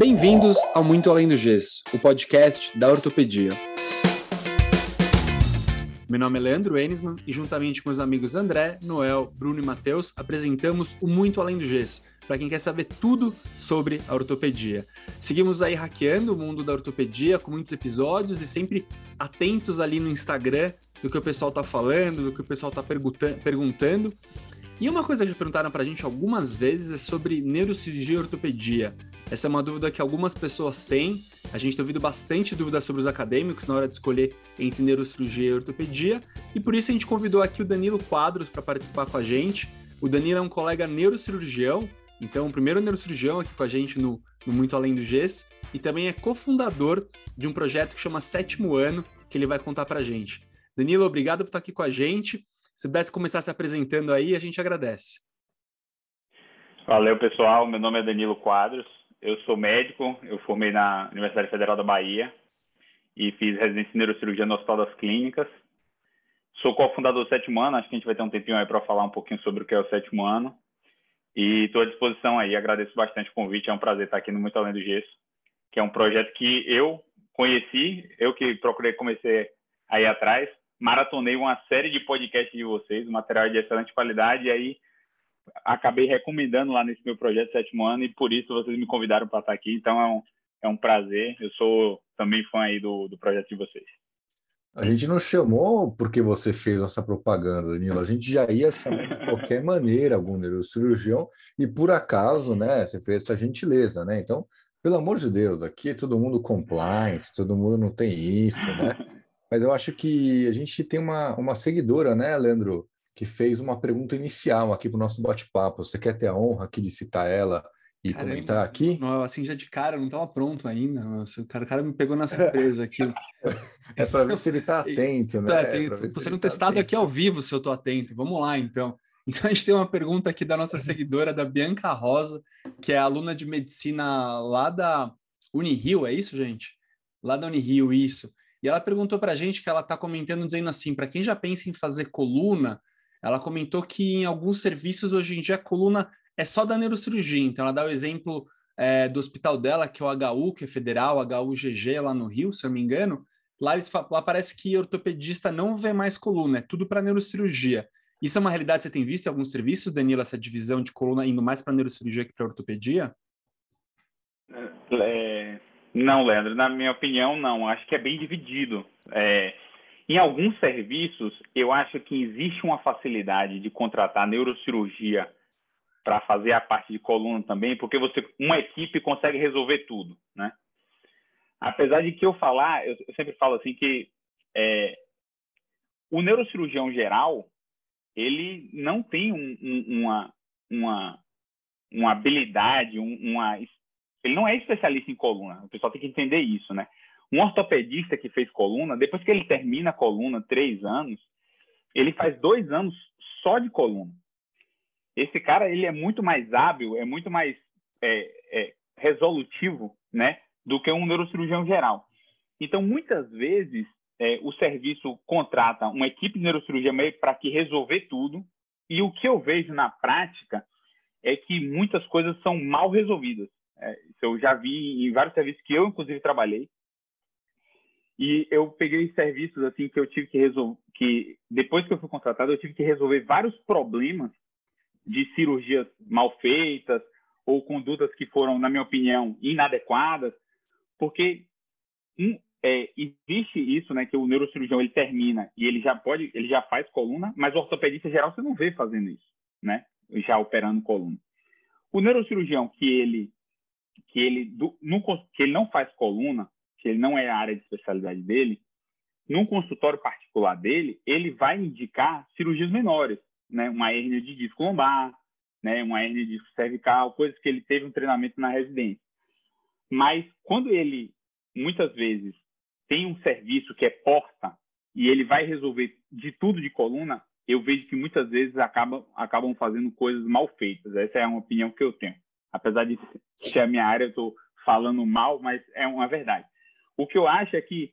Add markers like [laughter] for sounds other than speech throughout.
Bem-vindos ao Muito Além do Gesso, o podcast da ortopedia. Meu nome é Leandro Enisman e, juntamente com os amigos André, Noel, Bruno e Matheus, apresentamos o Muito Além do Gesso, para quem quer saber tudo sobre a ortopedia. Seguimos aí hackeando o mundo da ortopedia com muitos episódios e sempre atentos ali no Instagram do que o pessoal está falando, do que o pessoal está perguntando. E uma coisa que já perguntaram para a gente algumas vezes é sobre neurocirurgia e ortopedia. Essa é uma dúvida que algumas pessoas têm. A gente tem ouvido bastante dúvidas sobre os acadêmicos na hora de escolher entre neurocirurgia e ortopedia. E por isso a gente convidou aqui o Danilo Quadros para participar com a gente. O Danilo é um colega neurocirurgião, então o primeiro neurocirurgião aqui com a gente no, no Muito Além do GES. E também é cofundador de um projeto que chama Sétimo Ano, que ele vai contar para a gente. Danilo, obrigado por estar aqui com a gente. Se pudesse começar se apresentando aí, a gente agradece. Valeu, pessoal. Meu nome é Danilo Quadros eu sou médico, eu formei na Universidade Federal da Bahia e fiz residência em neurocirurgia no Hospital das Clínicas. Sou cofundador do sétimo ano, acho que a gente vai ter um tempinho aí para falar um pouquinho sobre o que é o sétimo ano. E estou à disposição aí, agradeço bastante o convite, é um prazer estar aqui no Muito Além do Gesso, que é um projeto que eu conheci, eu que procurei comecei aí atrás, maratonei uma série de podcasts de vocês, material de excelente qualidade, e aí acabei recomendando lá nesse meu projeto sétimo ano e por isso vocês me convidaram para estar aqui. Então é um, é um prazer. Eu sou também fã aí do, do projeto de vocês. A gente não chamou porque você fez nossa propaganda, Danilo. A gente já ia chamar de qualquer maneira algum neurocirurgião e por acaso, né, você fez essa gentileza, né? Então, pelo amor de Deus, aqui é todo mundo compliance, todo mundo não tem isso, né? Mas eu acho que a gente tem uma, uma seguidora, né, Leandro? Que fez uma pergunta inicial aqui para o nosso bate-papo. Você quer ter a honra aqui de citar ela e Caramba, comentar aqui? Não, assim, já de cara, não estava pronto ainda. Nossa, o, cara, o cara me pegou na surpresa aqui. [laughs] é para ver se ele está [laughs] atento, né? Estou é sendo tá testado tá aqui ao vivo se eu estou atento. Vamos lá, então. [laughs] Então, a gente tem uma pergunta aqui da nossa seguidora, da Bianca Rosa, que é aluna de medicina lá da Unirio, é isso, gente? Lá da Unirio, isso. E ela perguntou para a gente que ela está comentando, dizendo assim: para quem já pensa em fazer coluna, ela comentou que em alguns serviços hoje em dia a coluna é só da neurocirurgia. Então, ela dá o exemplo é, do hospital dela, que é o HU, que é federal, HUGG, lá no Rio, se eu não me engano. Lá, eles, lá parece que ortopedista não vê mais coluna, é tudo para neurocirurgia. Isso é uma realidade que você tem visto em alguns serviços, Danilo, essa divisão de coluna indo mais para neurocirurgia que para ortopedia? É, não, Leandro, na minha opinião, não. Acho que é bem dividido. É, em alguns serviços, eu acho que existe uma facilidade de contratar neurocirurgia para fazer a parte de coluna também, porque você, uma equipe consegue resolver tudo, né? Apesar de que eu falar, eu, sempre falo assim que é, o neurocirurgião geral, ele não tem um, um, uma, uma, uma habilidade, um, uma, ele não é especialista em coluna. O pessoal tem que entender isso, né? Um ortopedista que fez coluna, depois que ele termina a coluna, três anos, ele faz dois anos só de coluna. Esse cara, ele é muito mais hábil, é muito mais é, é, resolutivo, né, do que um neurocirurgião geral. Então, muitas vezes, é, o serviço contrata uma equipe de neurocirurgia meio para que resolver tudo, e o que eu vejo na prática é que muitas coisas são mal resolvidas. É, eu já vi em vários serviços que eu, inclusive, trabalhei. E eu peguei serviços assim que eu tive que resolver, que depois que eu fui contratado, eu tive que resolver vários problemas de cirurgias mal feitas ou condutas que foram, na minha opinião, inadequadas, porque um, é, existe isso, né, que o neurocirurgião ele termina e ele já pode, ele já faz coluna, mas o ortopedista geral você não vê fazendo isso, né, já operando coluna. O neurocirurgião que ele que ele do, no, que ele não faz coluna, que ele não é a área de especialidade dele, num consultório particular dele, ele vai indicar cirurgias menores, né? Uma hérnia de disco lombar, né? Uma hérnia de disco cervical, coisas que ele teve um treinamento na residência. Mas quando ele, muitas vezes, tem um serviço que é porta e ele vai resolver de tudo de coluna, eu vejo que muitas vezes acabam, acabam fazendo coisas mal feitas. Essa é uma opinião que eu tenho. Apesar de ser a minha área, eu estou falando mal, mas é uma verdade. O que eu acho é que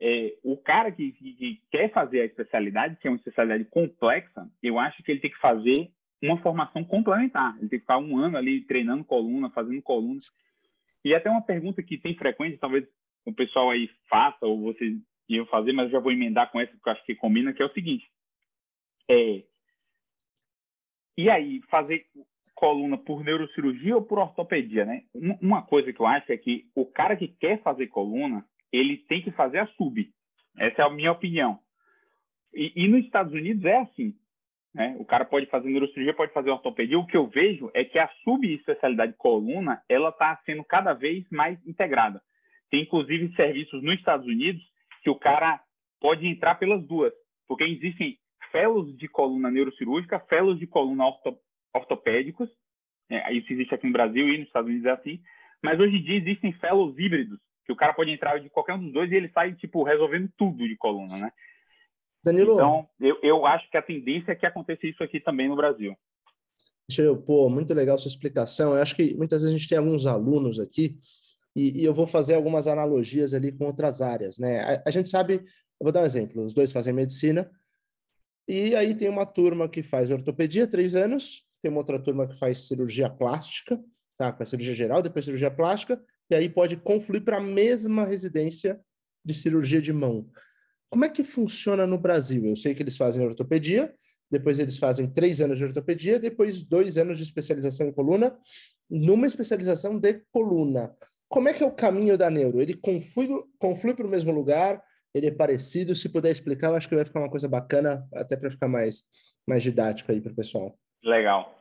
é, o cara que, que, que, quer fazer a especialidade, que é uma especialidade complexa, eu acho que ele tem que fazer uma formação complementar. Ele tem que ficar um ano ali treinando coluna, fazendo coluna. E até uma pergunta que tem frequência, talvez o pessoal aí faça, ou vocês iam fazer, mas eu já vou emendar com essa, porque eu acho que combina, que é o seguinte. É, e aí, fazer coluna por neurocirurgia ou por ortopedia, né? Uma coisa que eu acho é que o cara que quer fazer coluna, ele tem que fazer a sub. Essa é a minha opinião. E, e nos Estados Unidos é assim. Né? O cara pode fazer neurocirurgia, pode fazer ortopedia. O que eu vejo é que a subespecialidade coluna ela está sendo cada vez mais integrada. Tem inclusive serviços nos Estados Unidos que o cara pode entrar pelas duas, porque existem fellows de coluna neurocirúrgica, fellows de coluna orto, ortopédicos. É, isso existe aqui no Brasil e nos Estados Unidos é assim. Mas hoje em dia existem fellows híbridos, que o cara pode entrar de qualquer um dos dois e ele sai tipo resolvendo tudo de coluna, né? Danilo. Então, eu, eu acho que a tendência é que aconteça isso aqui também no Brasil. Deixa eu, pô, muito legal sua explicação. Eu acho que muitas vezes a gente tem alguns alunos aqui e, e eu vou fazer algumas analogias ali com outras áreas, né? A, a, gente sabe, eu vou dar um exemplo, os dois fazem medicina e aí tem uma turma que faz ortopedia, três anos, tem uma outra turma que faz cirurgia plástica, tá? A cirurgia geral, depois cirurgia plástica, e aí pode confluir para a mesma residência de cirurgia de mão. Como é que funciona no Brasil? Eu sei que eles fazem ortopedia, depois eles fazem três anos de ortopedia, depois dois anos de especialização em coluna, numa especialização de coluna. Como é que é o caminho da neuro? Ele conflui, conflui para o mesmo lugar? Ele é parecido? Se puder explicar, eu acho que vai ficar uma coisa bacana, até para ficar mais, mais didático aí para o pessoal. Legal.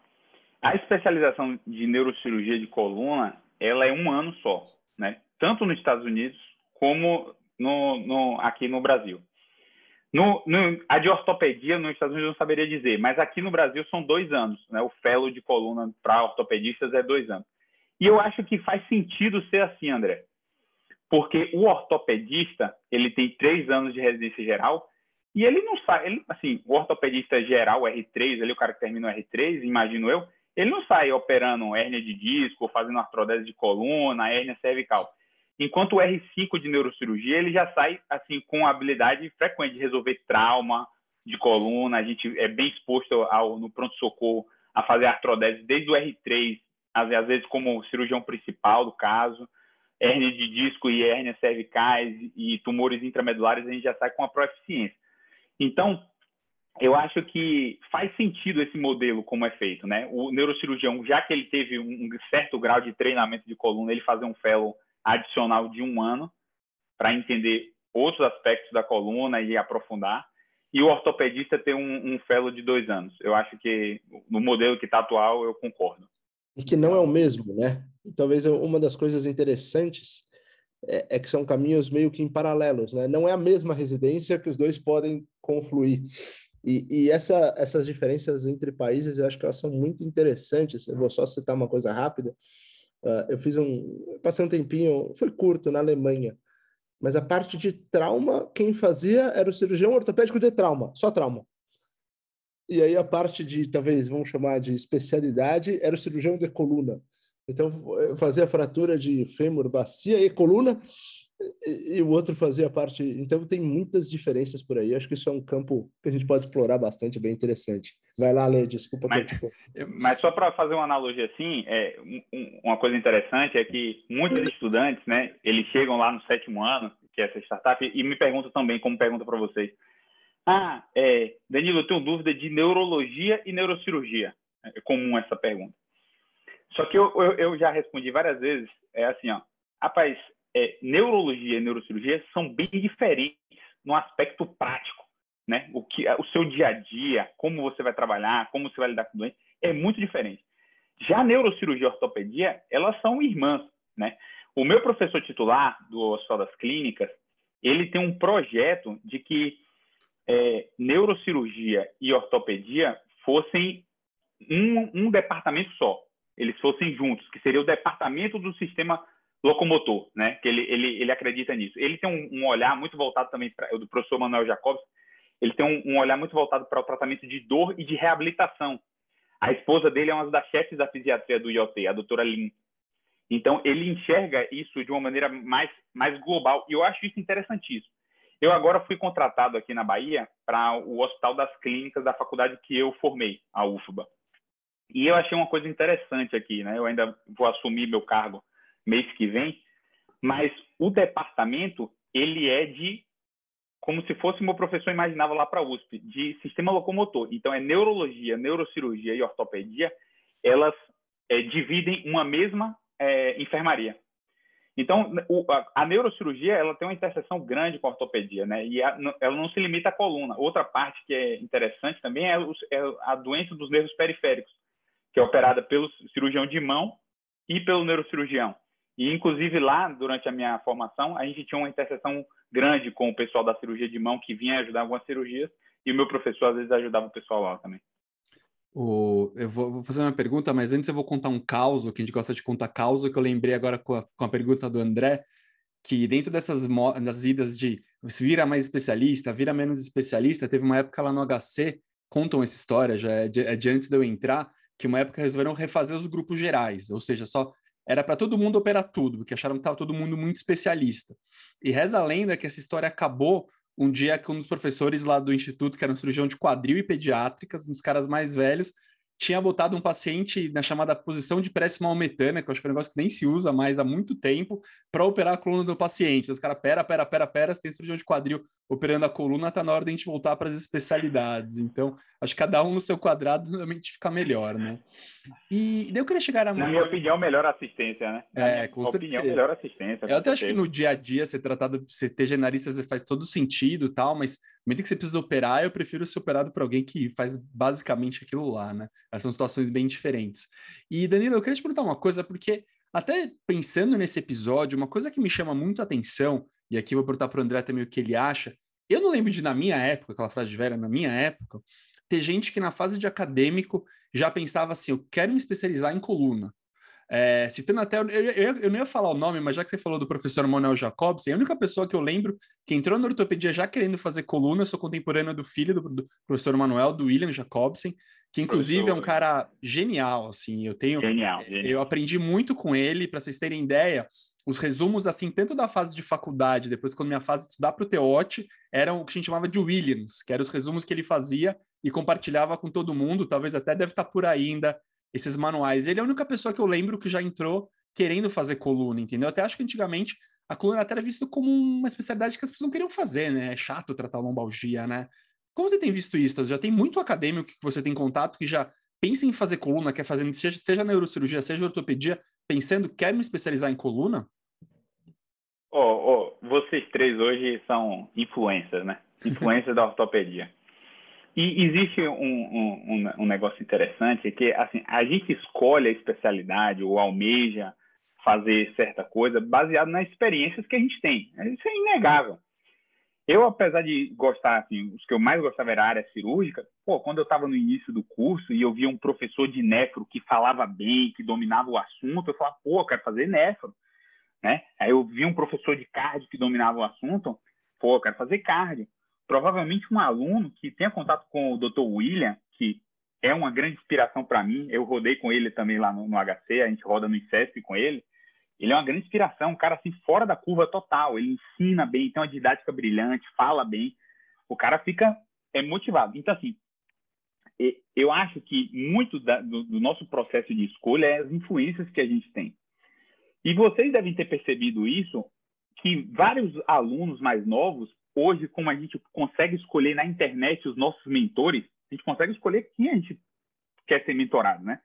A especialização de neurocirurgia de coluna, ela é um ano só, né? Tanto nos Estados Unidos como no, no, aqui no Brasil. No, no, a de ortopedia nos Estados Unidos eu não saberia dizer, mas aqui no Brasil são dois anos. Né? O fellow de coluna para ortopedistas é dois anos. E eu acho que faz sentido ser assim, André, porque o ortopedista ele tem três anos de residência geral e ele não sai, ele, assim, o ortopedista geral, o R3, ali o cara que termina o R3, imagino eu, ele não sai operando hérnia de disco, fazendo artrodese de coluna, hérnia cervical. Enquanto o R5 de neurocirurgia, ele já sai assim com habilidade frequente de resolver trauma de coluna, a gente é bem exposto ao, no pronto-socorro a fazer artrodese desde o R3, às, às vezes como cirurgião principal do caso, hérnia de disco e hérnia cervicais e tumores intramedulares, a gente já sai com a proeficiência. Então, eu acho que faz sentido esse modelo como é feito, né? O neurocirurgião, já que ele teve um certo grau de treinamento de coluna, ele fazer um fellow adicional de um ano para entender outros aspectos da coluna e aprofundar. E o ortopedista ter um, um fellow de dois anos. Eu acho que no modelo que está atual, eu concordo. E que não é o mesmo, né? Talvez uma das coisas interessantes é, é, que são caminhos meio que em paralelos, né? Não é a mesma residência que os dois podem confluir. E, e essa, essas diferenças entre países, eu acho que elas são muito interessantes. Eu vou só citar uma coisa rápida. Uh, eu fiz um, passei um tempinho, foi curto na Alemanha, mas a parte de trauma, quem fazia era o cirurgião ortopédico de trauma, só trauma. E aí a parte de, talvez, vamos chamar de especialidade, era o cirurgião de coluna. Então, eu fazia fratura de fêmur, bacia e coluna, e, e, o outro fazia parte. Então, tem muitas diferenças por aí. Acho que isso é um campo que a gente pode explorar bastante, bem interessante. Vai lá, Lê, desculpa. Mas, mas só para fazer uma analogia assim, é, um, uma coisa interessante é que muitos estudantes, né, eles chegam lá no sétimo ano, que é essa startup, e me perguntam também, como pergunta para vocês. Ah, é, Danilo, eu tenho dúvida de neurologia e neurocirurgia. É comum essa pergunta. Só que eu, eu, eu já respondi várias vezes, é assim, ó, rapaz, é, neurologia e neurocirurgia são bem diferentes no aspecto prático, né? O que o seu dia a dia, como você vai trabalhar, como você vai lidar com o doente, é muito diferente. Já neurocirurgia e ortopedia, elas são irmãs, né? O meu professor titular do Hospital das Clínicas, ele tem um projeto de que é, neurocirurgia e ortopedia fossem um, um departamento só, eles fossem juntos, que seria o departamento do sistema locomotor, né? Que ele, ele, ele acredita nisso. Ele tem um, um olhar muito voltado também para o do professor Manuel Jacobs. Ele tem um, um olhar muito voltado para o tratamento de dor e de reabilitação. A esposa dele é uma das chefes da fisiatria do IOT, a doutora Lin. Então ele enxerga isso de uma maneira mais mais global e eu acho isso interessantíssimo. Eu agora fui contratado aqui na Bahia para o Hospital das Clínicas da faculdade que eu formei, a UFBA. E eu achei uma coisa interessante aqui, né? Eu ainda vou assumir meu cargo mês que vem, mas o departamento ele é de como se fosse meu professor imaginava lá para a USP, de sistema locomotor. Então, é neurologia, neurocirurgia e ortopedia, elas é, dividem uma mesma é, enfermaria. Então, o, a, a, neurocirurgia ela tem uma interseção grande com a ortopedia, né? E a, ela não se limita à coluna. Outra parte que é interessante também é, os, é a doença dos nervos periféricos, que é operada pelo cirurgião de mão e pelo neurocirurgião. E, inclusive, lá, durante a minha formação, a gente tinha uma interseção grande com o pessoal da cirurgia de mão, que vinha ajudar algumas cirurgias, e o meu professor, às vezes, ajudava o pessoal lá também. O, eu vou, vou, fazer uma pergunta, mas antes eu vou contar um caos, que a gente gosta de contar caos, que eu lembrei agora com a, com a pergunta do André, que dentro dessas das idas de vira mais especialista, vira menos especialista, teve uma época lá no HC, contam essa história, já é de, é de antes de eu entrar, que uma época resolveram refazer os grupos gerais, ou seja, só era para todo mundo operar tudo, porque acharam que estava todo mundo muito especialista. E reza a lenda que essa história acabou um dia que um dos professores lá do instituto, que era um cirurgião de quadril e pediátricas, um dos caras mais velhos, tinha botado um paciente na chamada posição de prece maometana, que eu acho que é um negócio que nem se usa mais há muito tempo, para operar a coluna do paciente. Os caras, pera, pera, pera, pera, se tem cirurgião de quadril operando a coluna, tá na hora de a gente voltar para as especialidades. Então, acho que cada um no seu quadrado realmente fica melhor, né? E daí eu queria chegar a... Na minha opinião, melhor assistência, né? Na é, com opinião, certeza. melhor assistência. Eu até acho que no dia a dia, ser tratado, ser ter generalista faz todo sentido tal, mas no momento que você precisa operar, eu prefiro ser operado por alguém que faz basicamente aquilo lá, né? São situações bem diferentes. E, Danilo, eu queria te perguntar uma coisa, porque até pensando nesse episódio, uma coisa que me chama muito a atenção, e aqui eu vou perguntar para o André também o que ele acha. Eu não lembro de, na minha época, aquela frase de velha, na minha época, ter gente que na fase de acadêmico já pensava assim: eu quero me especializar em coluna. É, citando até, eu, eu, eu, não ia falar o nome, mas já que você falou do professor Manuel Jacobsen, a única pessoa que eu lembro que entrou na ortopedia já querendo fazer coluna, eu sou contemporâneo do filho do, do professor Manuel, do William Jacobsen, que inclusive professor. é um cara genial, assim, eu tenho... Genial, genial. Eu aprendi muito com ele, para vocês terem ideia, os resumos, assim, tanto da fase de faculdade, depois quando minha fase de estudar para o Teote, eram o que a gente chamava de Williams, que eram os resumos que ele fazia e compartilhava com todo mundo, talvez até deve estar por aí ainda esses manuais. Ele é a única pessoa que eu lembro que já entrou querendo fazer coluna, entendeu? Até acho que antigamente a coluna até era vista como uma especialidade que as pessoas não queriam fazer, né? É chato tratar lombalgia, né? Como você tem visto isso? Já tem muito acadêmico que você tem contato que já pensa em fazer coluna, quer fazer, seja, seja neurocirurgia, seja ortopedia, pensando, quer me especializar em coluna? Oh, oh, vocês três hoje são influências, né? [laughs] Influências da ortopedia. E existe um, um, um, negócio interessante que assim a gente escolhe a especialidade ou almeja fazer certa coisa baseado nas experiências que a gente tem. Isso é inegável. Eu, apesar de gostar, assim, os que eu mais gostava era a área cirúrgica, pô, quando eu estava no início do curso e eu via um professor de nefro que falava bem, que dominava o assunto, eu falava, pô, eu quero fazer nefro, né? Aí eu vi um professor de cardio que dominava o assunto, pô, eu quero fazer cardio provavelmente um aluno que tenha contato com o Dr. William, que é uma grande inspiração para mim. Eu rodei com ele também lá no, no, HC, a gente roda no ICESP com ele. Ele é uma grande inspiração, um cara assim fora da curva total. Ele ensina bem, tem uma didática brilhante, fala bem. O cara fica é motivado. Então assim, eu acho que muito da, do, do nosso processo de escolha é as influências que a gente tem. E vocês devem ter percebido isso, que vários alunos mais novos hoje, como a gente consegue escolher na internet os nossos mentores, a gente consegue escolher quem a gente quer ser mentorado, né?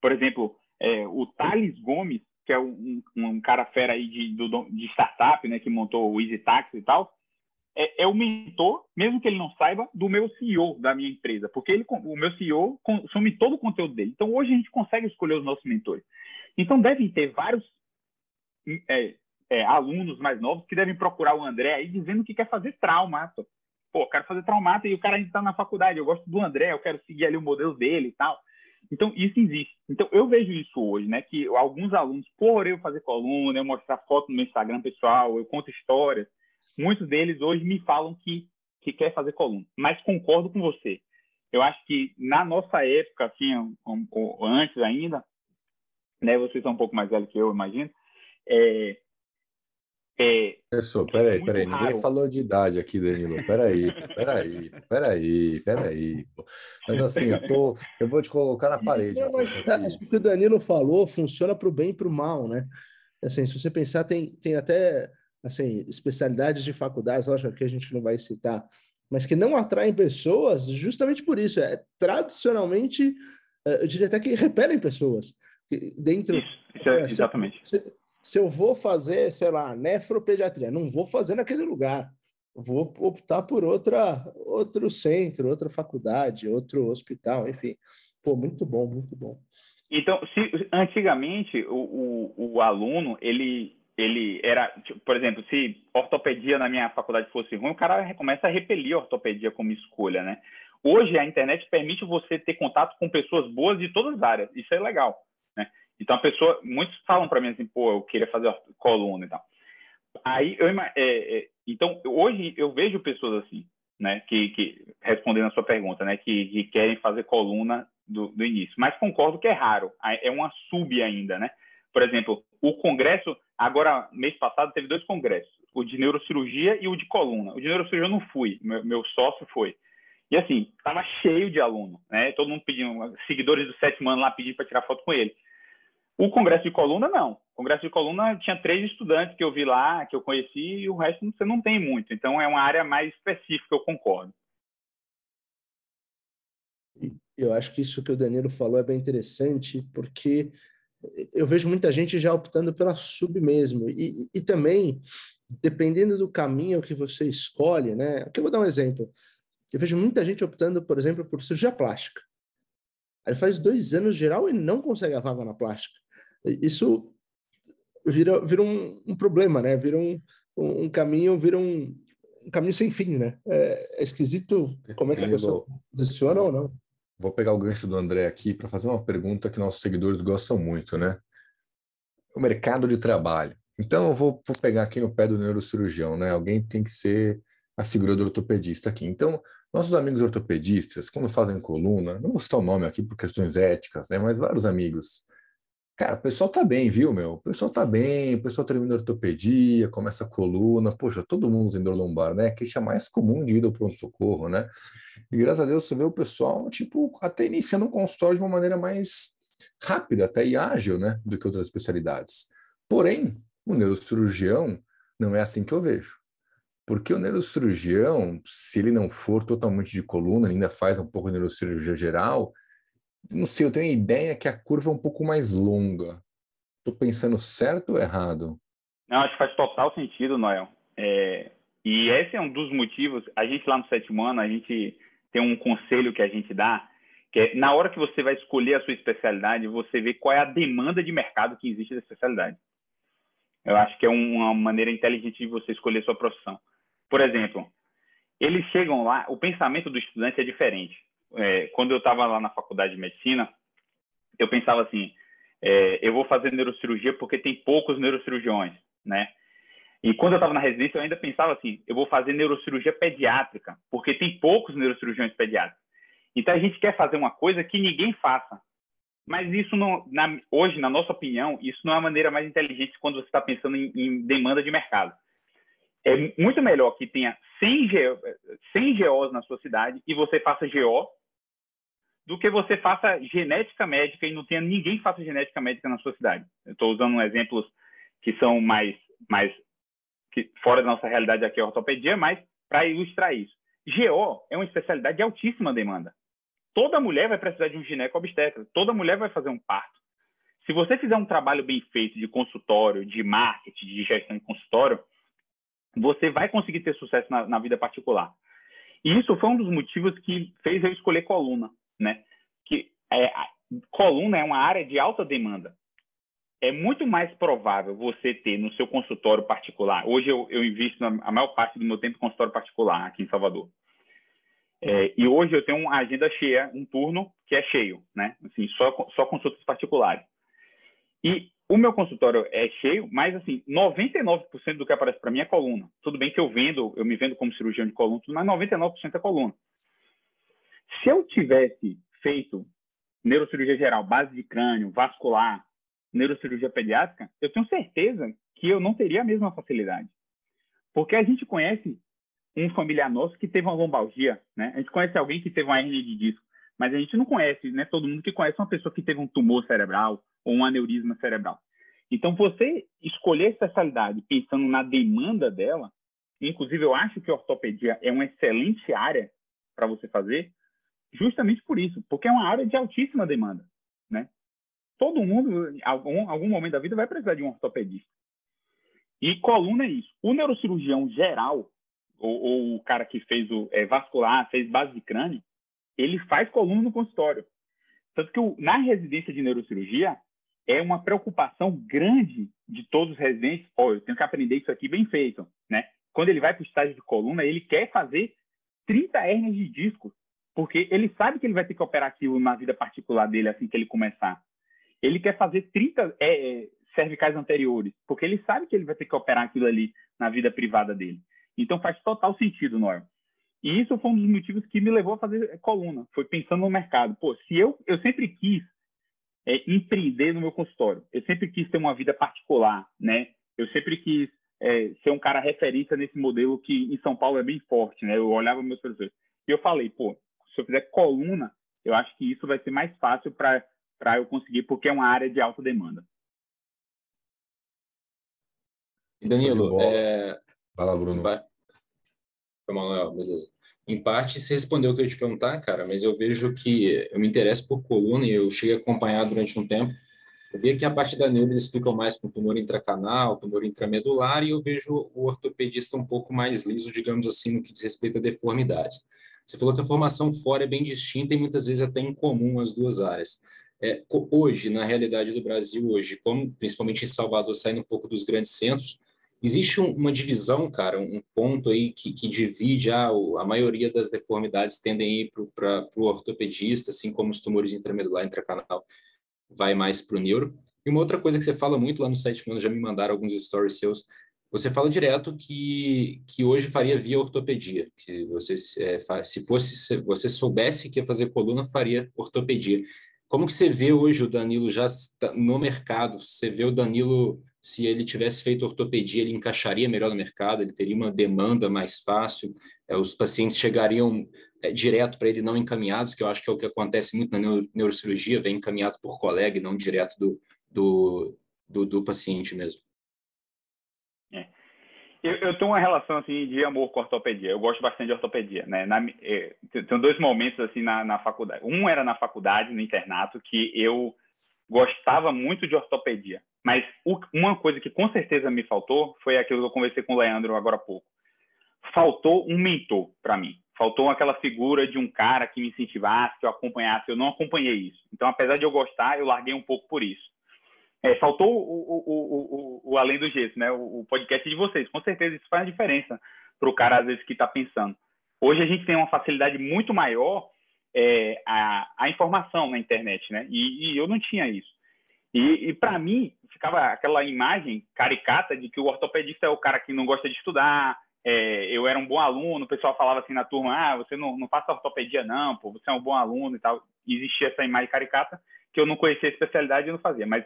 Por exemplo, é, o Thales Gomes, que é um, um cara fera aí de, do, de startup, né, que montou o Easy Taxi e tal, é, é, o mentor, mesmo que ele não saiba, do meu CEO da minha empresa, porque ele, o meu CEO consome todo o conteúdo dele. Então, hoje a gente consegue escolher os nossos mentores. Então, devem ter vários é, é, alunos mais novos que devem procurar o André aí dizendo que quer fazer traumato. Pô, quero fazer traumato e o cara ainda está na faculdade. Eu gosto do André, eu quero seguir ali o modelo dele e tal. Então, isso existe. Então, eu vejo isso hoje, né? Que alguns alunos, por eu fazer coluna, eu mostrar foto no meu Instagram pessoal, eu conto histórias, muitos deles hoje me falam que, que quer fazer coluna. Mas concordo com você. Eu acho que na nossa época, assim, antes ainda, né? Vocês são um pouco mais velhos que eu, imagino. É, é, Pessoal, peraí, peraí, raro. ninguém falou de idade aqui, Danilo. Peraí, peraí, peraí, peraí. Mas assim, eu, tô, eu vou te colocar na parede. Não, mas, acho que o que o Danilo falou funciona para o bem e para o mal, né? Assim, se você pensar, tem, tem até assim, especialidades de faculdades, lógico que a gente não vai citar, mas que não atraem pessoas justamente por isso. É tradicionalmente, eh, eu diria até que repelem pessoas. Dentro, isso, isso é, exatamente. Se, se, eu vou fazer, sei lá, nefropediatria, não vou fazer naquele lugar. Vou optar por outra, outro centro, outra faculdade, outro hospital, enfim. Pô, muito bom, muito bom. Então, se, antigamente, o, o, o aluno, ele, ele era, tipo, por exemplo, se ortopedia na minha faculdade fosse ruim, o cara começa a repelir a ortopedia como escolha, né? Hoje a internet permite você ter contato com pessoas boas de todas as áreas. Isso é legal? Então a pessoa, muitos falam para mim assim, pô, eu queria fazer coluna e tal. Aí eu, é, é, então hoje eu vejo pessoas assim, né? Que, que respondendo a sua pergunta, né? Que, que querem fazer coluna do, do, início. Mas concordo que é raro, é uma sub ainda, né? Por exemplo, o congresso, agora, mês passado, teve dois congressos, o de neurocirurgia e o de coluna. O de neurocirurgia eu não fui, meu, meu sócio foi. E assim, estava cheio de aluno, né? Todo mundo pedindo, seguidores do sétimo ano lá pedindo para tirar foto com ele. O congresso de coluna, não. O congresso de coluna tinha três estudantes que eu vi lá, que eu conheci, e o resto você não tem muito. Então, é uma área mais específica, eu concordo. Eu acho que isso que o Danilo falou é bem interessante, porque eu vejo muita gente já optando pela sub mesmo. E, e também, dependendo do caminho que você escolhe, né? Aqui eu vou dar um exemplo. Eu vejo muita gente optando, por exemplo, por cirurgia plástica. Aí faz dois anos geral e não consegue a vaga na plástica. Isso vira, vira um, um problema, né? Vira um, um caminho, vira um, um caminho sem fim, né? É, é esquisito como é que a pessoa posiciona ou não. Vou pegar o gancho do André aqui para fazer uma pergunta que nossos seguidores gostam muito, né? O mercado de trabalho. Então, eu vou, vou pegar aqui no pé do neurocirurgião, né? Alguém tem que ser a figura do ortopedista aqui. Então, nossos amigos ortopedistas, quando fazem coluna, não vou citar o nome aqui por questões éticas, né? Mas vários amigos. Cara, o pessoal tá bem, viu, meu? O pessoal tá bem, o pessoal termina ortopedia, começa a coluna. Poxa, todo mundo tem dor lombar, né? Que é mais comum de ir ao pronto-socorro, né? E graças a Deus você vê o pessoal, tipo, até iniciando um consultório de uma maneira mais rápida, até e ágil, né, do que outras especialidades. Porém, o neurocirurgião não é assim que eu vejo. Porque o neurocirurgião, se ele não for totalmente de coluna, ainda faz um pouco de neurocirurgia geral, não sei, eu tenho a ideia que a curva é um pouco mais longa. Estou pensando certo ou errado? Não, acho que faz total sentido, Noel. É, e esse é um dos motivos. A gente lá no sétimo ano, a gente tem um conselho que a gente dá, que é na hora que você vai escolher a sua especialidade, você vê qual é a demanda de mercado que existe da especialidade. Eu acho que é uma maneira inteligente de você escolher sua profissão. Por exemplo, eles chegam lá, o pensamento do estudante é diferente. É, quando eu estava lá na faculdade de medicina, eu pensava assim: é, eu vou fazer neurocirurgia porque tem poucos neurocirurgiões, né? E quando eu estava na residência, eu ainda pensava assim: eu vou fazer neurocirurgia pediátrica, porque tem poucos neurocirurgiões pediátricos. Então a gente quer fazer uma coisa que ninguém faça. Mas isso não, na, hoje, na nossa opinião, isso não é a maneira mais inteligente quando você está pensando em, em, demanda de mercado. É muito melhor que tenha 100, GO, 100 GOs na sua cidade e você faça GO do que você faça genética médica e não tenha ninguém que faça genética médica na sua cidade. Estou usando exemplos que são mais, mais que fora da nossa realidade aqui a ortopedia, mas para ilustrar isso. GO é uma especialidade de altíssima demanda. Toda mulher vai precisar de um gineco obstetra, toda mulher vai fazer um parto. Se você fizer um trabalho bem feito de consultório, de marketing, de gestão de consultório, você vai conseguir ter sucesso na, na vida particular. E isso foi um dos motivos que fez eu escolher coluna, né? Que é, coluna é uma área de alta demanda é muito mais provável você ter no seu consultório particular. Hoje eu, eu invisto a maior parte do meu tempo em consultório particular aqui em Salvador. É, e hoje eu tenho uma agenda cheia, um turno que é cheio, né? Assim, só, só consultas particulares. E o meu consultório é cheio, mas assim, 99% do que aparece para mim é coluna. Tudo bem que eu vendo, eu me vendo como cirurgião de coluna, mas 99% é coluna. Se eu tivesse feito neurocirurgia geral, base de crânio, vascular, neurocirurgia pediátrica, eu tenho certeza que eu não teria a mesma facilidade. Porque a gente conhece um familiar nosso que teve uma lombalgia, né? A gente conhece alguém que teve uma hernia de disco, mas a gente não conhece, né? Todo mundo que conhece uma pessoa que teve um tumor cerebral ou um aneurisma cerebral. Então, você escolher a especialidade pensando na demanda dela, inclusive eu acho que a ortopedia é uma excelente área para você fazer, justamente por isso, porque é uma área de altíssima demanda, né? Todo mundo, em algum, algum momento da vida, vai precisar de um ortopedista. E coluna é isso. O neurocirurgião geral, ou, ou o cara que fez o é, vascular, fez base de crânio, ele faz coluna no consultório. Tanto que o, na residência de neurocirurgia, é uma preocupação grande de todos os residentes. Oh, eu tenho que aprender isso aqui bem feito, né? Quando ele vai para o estágio de coluna, ele quer fazer 30 hérnias de disco, porque ele sabe que ele vai ter que operar aquilo na vida particular dele assim que ele começar. Ele quer fazer 30 é, é, cervicais anteriores, porque ele sabe que ele vai ter que operar aquilo ali na vida privada dele. Então faz total sentido, Norma. E isso foi um dos motivos que me levou a fazer coluna. Foi pensando no mercado. Pô, se eu, eu sempre quis é, empreender no meu consultório, eu sempre quis ter uma vida particular, né? Eu sempre quis é, ser um cara referência nesse modelo que em São Paulo é bem forte, né? Eu olhava meus professores e eu falei, pô, se eu fizer coluna, eu acho que isso vai ser mais fácil para para eu conseguir, porque é uma área de alta demanda. Danilo, é... Fala, Bruno. Vai... Manuel, beleza. Em parte, você respondeu o que eu ia te perguntar, cara, mas eu vejo que eu me interesso por coluna e eu cheguei a acompanhar durante um tempo. Eu vi que a parte da neuro eles ficam mais com tumor intracanal, tumor intramedular, e eu vejo o ortopedista um pouco mais liso, digamos assim, no que diz respeito a deformidades. Você falou que a formação fora é bem distinta e muitas vezes até incomum as duas áreas. É, hoje, na realidade do Brasil, hoje, como principalmente em Salvador, saindo um pouco dos grandes centros, Existe um, uma divisão, cara, um ponto aí que, que divide a, a maioria das deformidades tendem para o ortopedista, assim como os tumores intramedular, intracanal, vai mais para o neuro. E uma outra coisa que você fala muito lá no site, já me mandaram alguns stories seus, você fala direto que, que hoje faria via ortopedia, que você é, se fosse se você soubesse que ia fazer coluna, faria ortopedia. Como que você vê hoje o Danilo já no mercado? Você vê o Danilo se ele tivesse feito ortopedia, ele encaixaria melhor no mercado, ele teria uma demanda mais fácil, é, os pacientes chegariam é, direto para ele, não encaminhados, que eu acho que é o que acontece muito na neuro, neurocirurgia, vem encaminhado por colega e não direto do, do, do, do paciente mesmo. É. Eu, eu, tenho uma relação assim de amor com ortopedia. Eu gosto bastante de ortopedia, né? Na, é, tem dois momentos assim na, na faculdade. Um era na faculdade, no internato, que eu gostava muito de ortopedia. Mas uma coisa que com certeza me faltou foi aquilo que eu conversei com o Leandro agora há pouco. Faltou um mentor para mim. Faltou aquela figura de um cara que me incentivasse, que eu acompanhasse. Eu não acompanhei isso. Então, apesar de eu gostar, eu larguei um pouco por isso. É, faltou o, o, o, o, Além do Gesso, né? O, podcast de vocês. Com certeza isso faz diferença para o cara, às vezes, que está pensando. Hoje a gente tem uma facilidade muito maior é, a, a informação na internet, né? E, e eu não tinha isso. E, e para mim, ficava aquela imagem caricata de que o ortopedista é o cara que não gosta de estudar, é, eu era um bom aluno, o pessoal falava assim na turma, ah, você não, não passa ortopedia não, pô, você é um bom aluno e tal. E existia essa imagem caricata que eu não conhecia a especialidade e não fazia, mas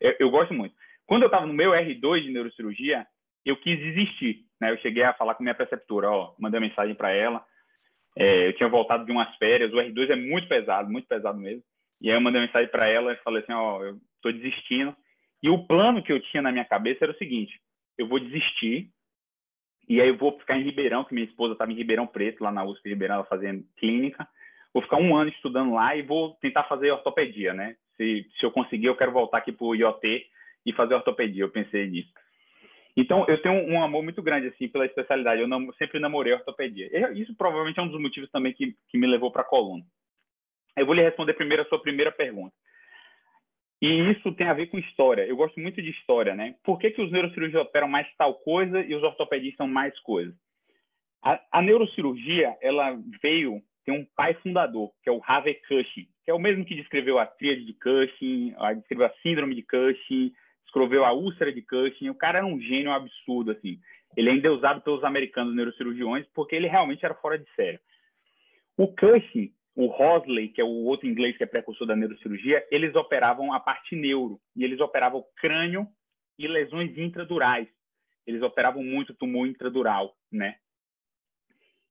eu, eu gosto muito. Quando eu estava no meu R2 de neurocirurgia, eu quis desistir, né? Eu cheguei a falar com minha preceptora, ó, mandei mensagem para ela, é, eu tinha voltado de umas férias, o R2 é muito pesado, muito pesado mesmo. E aí eu mandei mensagem para ela e falei assim, ó, eu tô desistindo. E o plano que eu tinha na minha cabeça era o seguinte: eu vou desistir e aí eu vou ficar em Ribeirão, que minha esposa estava em Ribeirão Preto, lá na USP Ribeirão, ela fazendo clínica. Vou ficar um ano estudando lá e vou tentar fazer ortopedia, né? Se, se eu conseguir, eu quero voltar aqui para o IoT e fazer ortopedia. Eu pensei nisso. Então, eu tenho um amor muito grande, assim, pela especialidade. Eu não, sempre namorei ortopedia. Isso provavelmente é um dos motivos também que, que me levou para a coluna. Eu vou lhe responder primeiro a sua primeira pergunta. E isso tem a ver com história. Eu gosto muito de história, né? Por que, que os neurocirurgiões operam mais tal coisa e os ortopedistas mais coisa? A, a neurocirurgia, ela veio, tem um pai fundador, que é o Harvey Cushing, que é o mesmo que descreveu a tríade de Cushing, a, descreveu a síndrome de Cushing, descreveu a úlcera de Cushing. O cara era um gênio absurdo, assim. Ele é endeusado pelos americanos neurocirurgiões porque ele realmente era fora de sério. O Cushing, o Hosley, que é o outro inglês que é precursor da neurocirurgia, eles operavam a parte neuro e eles operavam crânio e lesões intradurais. Eles operavam muito tumor intradural, né?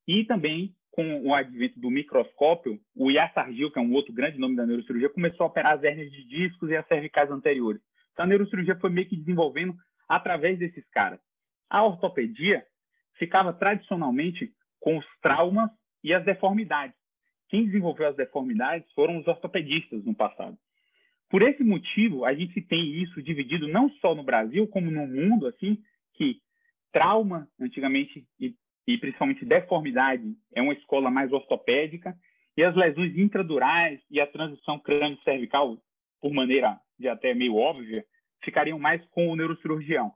E também com o advento do microscópio, o Yassar Gil, que é um outro grande nome da neurocirurgia, começou a operar as hérnias de discos e as cervicais anteriores, Então, a neurocirurgia foi meio que desenvolvendo através desses caras. A ortopedia ficava tradicionalmente com os traumas e as deformidades. Quem desenvolveu as deformidades foram os ortopedistas no passado. Por esse motivo, a gente tem isso dividido não só no Brasil, como no mundo, assim, que trauma, antigamente, e, e principalmente deformidade, é uma escola mais ortopédica, e as lesões intradurais e a transição crânio-cervical, por maneira de até meio óbvia, ficariam mais com o neurocirurgião.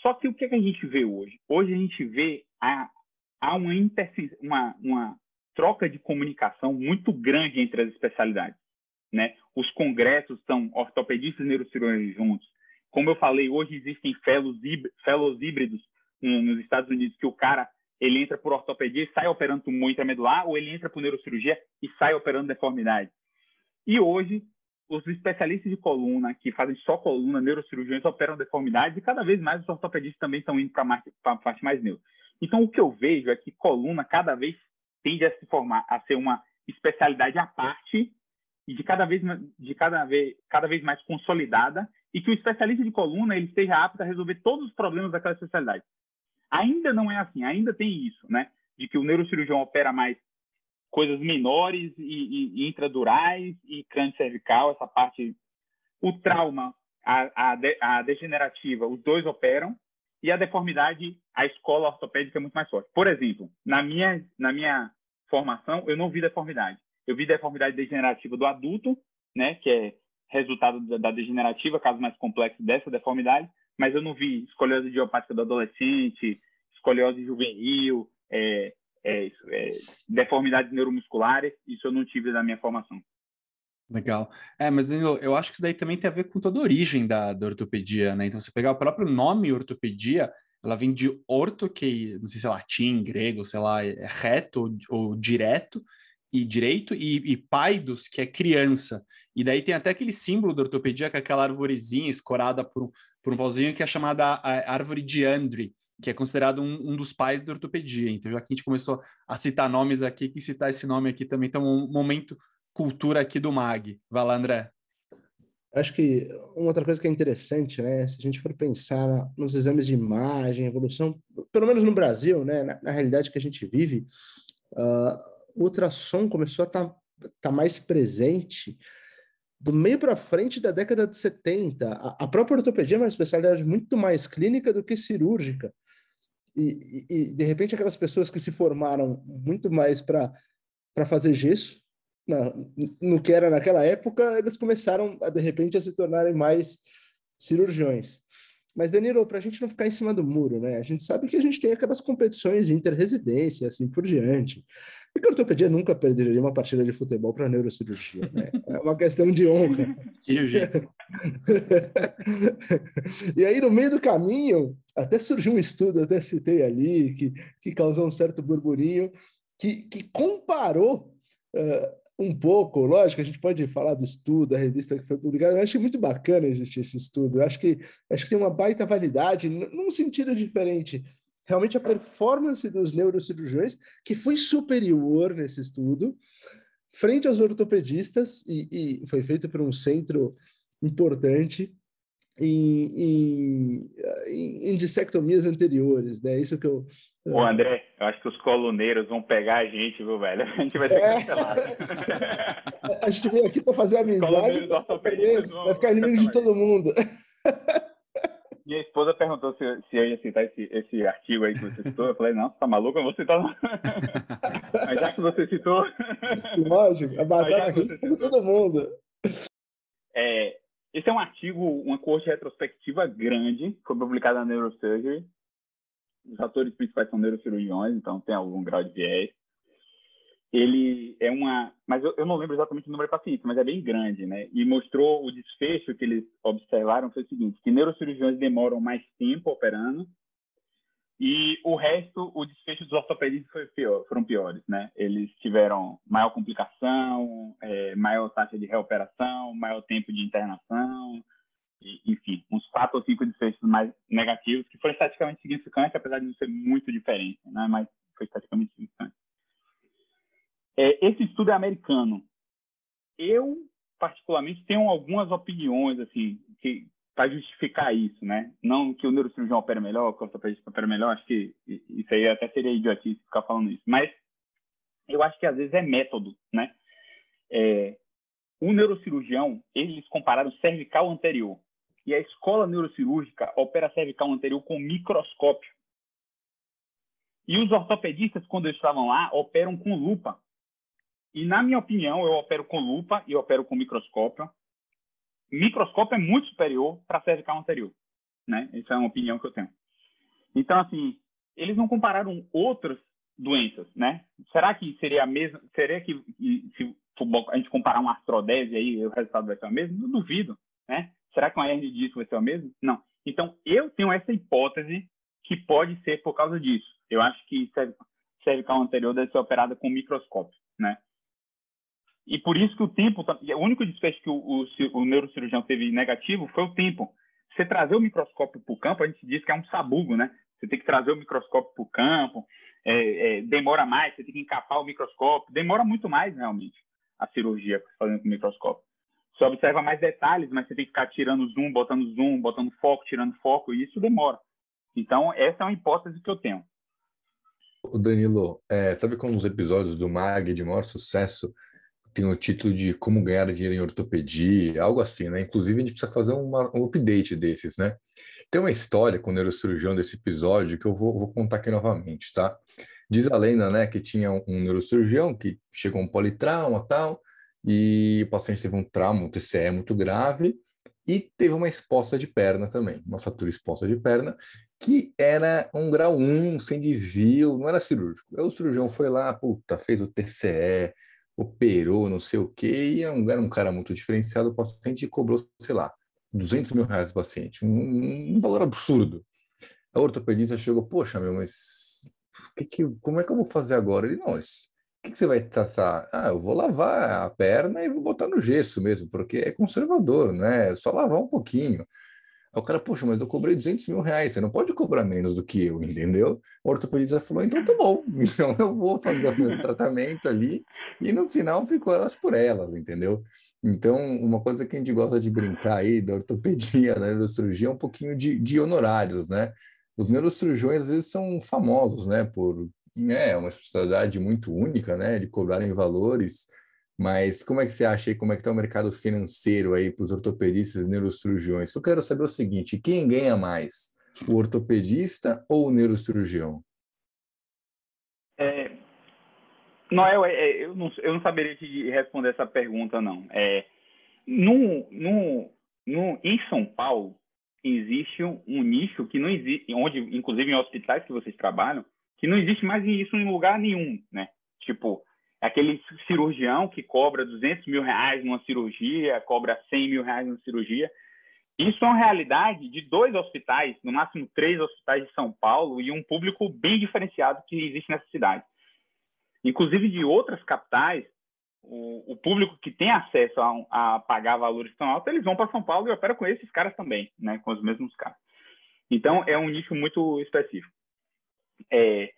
Só que o que, a gente vê hoje? Hoje a gente vê a, há uma, uma, uma troca de comunicação muito grande entre as especialidades. Né? Os congressos são ortopedistas e neurocirurgiões juntos. Como eu falei, hoje existem fellows, híbridos nos Estados Unidos, que o cara ele entra por ortopedia e sai operando tumor intramedular, ou ele entra por neurocirurgia e sai operando deformidade. E hoje, os especialistas de coluna, que fazem só coluna, neurocirurgiões, operam deformidades, e cada vez mais os ortopedistas também estão indo para a parte mais neuro. Então, o que eu vejo é que coluna cada vez tende a se formar, a ser uma especialidade à parte e de cada vez, de cada vez, cada vez mais consolidada e que o especialista de coluna ele esteja apto a resolver todos os problemas daquela especialidade. Ainda não é assim, ainda tem isso, né? De que o neurocirurgião opera mais coisas menores e, e, e intradurais e crânio cervical, essa parte. O trauma, a, a, de, a degenerativa, os dois operam, e a deformidade, a escola ortopédica é muito mais forte. Por exemplo, na minha, na minha formação, eu não vi deformidade. Eu vi deformidade degenerativa do adulto, né, que é resultado da, degenerativa, caso mais complexo dessa deformidade, mas eu não vi escoliose idiopática do adolescente, escoliose juvenil, é, é, é, deformidades neuromusculares, isso eu não tive na minha formação. Legal. É, mas Danilo, eu acho que isso daí também tem a ver com toda a origem da, da ortopedia, né? Então, você pegar o próprio nome ortopedia, ela vem de orto, que não sei se é latim, grego, sei lá, é reto ou, ou direto, e direito, e, e paidos, que é criança. E daí tem até aquele símbolo da ortopedia, que é aquela arvorezinha escorada por, por um pauzinho, que é chamada a árvore de Andre, que é considerado um, um, dos pais da ortopedia. Então, já que a gente começou a citar nomes aqui, que citar esse nome aqui também, então um momento cultura aqui do MAG. Vai lá, André. Acho que uma outra coisa que é interessante, né, se a gente for pensar nos exames de imagem, evolução, pelo menos no Brasil, né, na, na realidade que a gente vive, uh, o ultrassom começou a estar tá, tá mais presente do meio para frente da década de 70. A, a, própria ortopedia é uma especialidade muito mais clínica do que cirúrgica. E, e, e de repente, aquelas pessoas que se formaram muito mais para fazer gesso, na, no que era naquela época, eles começaram, a, de repente, a se tornarem mais cirurgiões. Mas, Danilo, para a gente não ficar em cima do muro, né? A gente sabe que a gente tem aquelas competições interresidência, assim por diante. Porque a ortopedia nunca perderia uma partida de futebol para neurocirurgia, né? É uma questão de honra. [laughs] e jeito. [laughs] e aí, no meio do caminho, até surgiu um estudo, até citei ali, que, que causou um certo burburinho, que, que comparou uh, um pouco, lógico, a gente pode falar do estudo, a revista que foi publicada, eu achei muito bacana existir esse estudo, eu acho que, acho que tem uma baita validade, num sentido diferente. Realmente a performance dos neurocirurgiões, que foi superior nesse estudo, frente aos ortopedistas, e, e foi feito por um centro importante, em, em, em, dissectomias anteriores, né? Isso que eu. Ô, André, eu acho que os coluneiros vão pegar a gente, viu, velho? A gente vai ser é. cancelado. a gente veio aqui para fazer amizade, vai ficar inimigo de todo mundo. Minha esposa perguntou se, se eu ia citar esse, esse artigo aí que você citou. Eu falei, não, você tá maluco? Eu vou citar. [laughs] Mas já que você citou. Lógico, a batata aqui com todo mundo. É, esse é um artigo, uma corte retrospectiva grande, foi publicada na Neurosurgery. Os atores principais são neurocirurgiões, então tem algum grau de viés. Ele é uma, mas eu, eu não lembro exatamente o número de pacientes, mas é bem grande, né? E mostrou o desfecho que eles observaram foi o seguinte: que neurocirurgiões demoram mais tempo operando e o resto, o desfecho dos ortopedistas foi pior, foram piores, né? Eles tiveram maior complicação, é, maior taxa de reoperação, maior tempo de internação, enfim, uns quatro ou cinco desfechos mais negativos, que foram estatisticamente significantes, apesar de não ser muito diferente, né? Mas foi estatisticamente significante. É, esse estudo é americano. Eu, particularmente, tenho algumas opiniões, assim, que para justificar isso, né? Não que o neurocirurgião opera melhor, que o ortopedista opera melhor, acho que isso aí até seria idiotice ficar falando isso. Mas eu acho que às vezes é método, né? É, o neurocirurgião, eles compararam cervical anterior. E a escola neurocirúrgica opera cervical anterior com microscópio. E os ortopedistas, quando eles estavam lá, operam com lupa. E, na minha opinião, eu opero com lupa e opero com microscópio. Microscópio é muito superior para cervical anterior. Né? Essa é uma opinião que eu tenho. Então, assim, eles não compararam outras doenças, né? Será que seria a mesma? Seria que se a gente comparar uma artrodese aí, o resultado vai ser o mesmo? Eu duvido, né? Será que uma hernia de disco vai ser o mesmo? Não. Então, eu tenho essa hipótese que pode ser por causa disso. Eu acho que cervical anterior deve ser operada com microscópio, né? E por isso que o tempo, o único desfecho que o, o, o neurocirurgião teve negativo foi o tempo. Você trazer o microscópio para o campo, a gente diz que é um sabugo, né? Você tem que trazer o microscópio para o campo, é, é, demora mais, você tem que encapar o microscópio, demora muito mais realmente a cirurgia fazendo com o microscópio. Você observa mais detalhes, mas você tem que ficar tirando zoom, botando zoom, botando foco, tirando foco, e isso demora. Então, essa é uma hipótese que eu tenho. O Danilo, é, sabe como os episódios do MAG de maior sucesso tem o título de Como Ganhar Dinheiro em Ortopedia, algo assim, né? Inclusive, a gente precisa fazer uma, um update desses, né? Tem uma história com o neurocirurgião desse episódio que eu vou, vou contar aqui novamente, tá? Diz a lenda, né, que tinha um, um neurocirurgião que chegou um politrauma tal, e o paciente teve um trauma, um TCE muito grave, e teve uma exposta de perna também, uma fratura exposta de perna, que era um grau 1, sem desvio, não era cirúrgico. Aí o cirurgião foi lá, puta, fez o TCE, operou, não sei o quê, e era um, era um cara muito diferenciado, o paciente cobrou, sei lá, 200 mil reais do paciente, um, um valor absurdo. A ortopedista chegou, poxa, meu, mas que que, como é que eu vou fazer agora? Ele, não, o que, que você vai tratar? Ah, eu vou lavar a perna e vou botar no gesso mesmo, porque é conservador, né? É só lavar um pouquinho. Aí o cara, poxa, mas eu cobrei 200 mil reais, você não pode cobrar menos do que eu, entendeu? O ortopedista falou, então tá bom, [laughs] então eu vou fazer o meu tratamento ali, e no final ficou elas por elas, entendeu? Então, uma coisa que a gente gosta de brincar aí da ortopedia, da neurocirurgia, é um pouquinho de, de honorários, né? Os neurocirurgiões, às vezes, são famosos, né, por é uma especialidade muito única, né, de cobrarem valores mas como é que você acha aí, como é que está o mercado financeiro aí para os ortopedistas e neurocirurgiões? Eu quero saber o seguinte, quem ganha mais, o ortopedista ou o neurocirurgião? É, Noel, é, é, eu, não, eu não saberia te responder essa pergunta, não. É, no, no, no, em São Paulo, existe um, um nicho que não existe, onde, inclusive em hospitais que vocês trabalham, que não existe mais isso em lugar nenhum, né? Tipo, aquele cirurgião que cobra 200 mil reais numa cirurgia, cobra 100 mil reais numa cirurgia. Isso é uma realidade de dois hospitais, no máximo três hospitais de São Paulo e um público bem diferenciado que existe nessa cidade. Inclusive de outras capitais, o, o público que tem acesso a, a, pagar valores tão altos, eles vão para São Paulo e operam com esses caras também, né, com os mesmos caras. Então, é um nicho muito específico. É,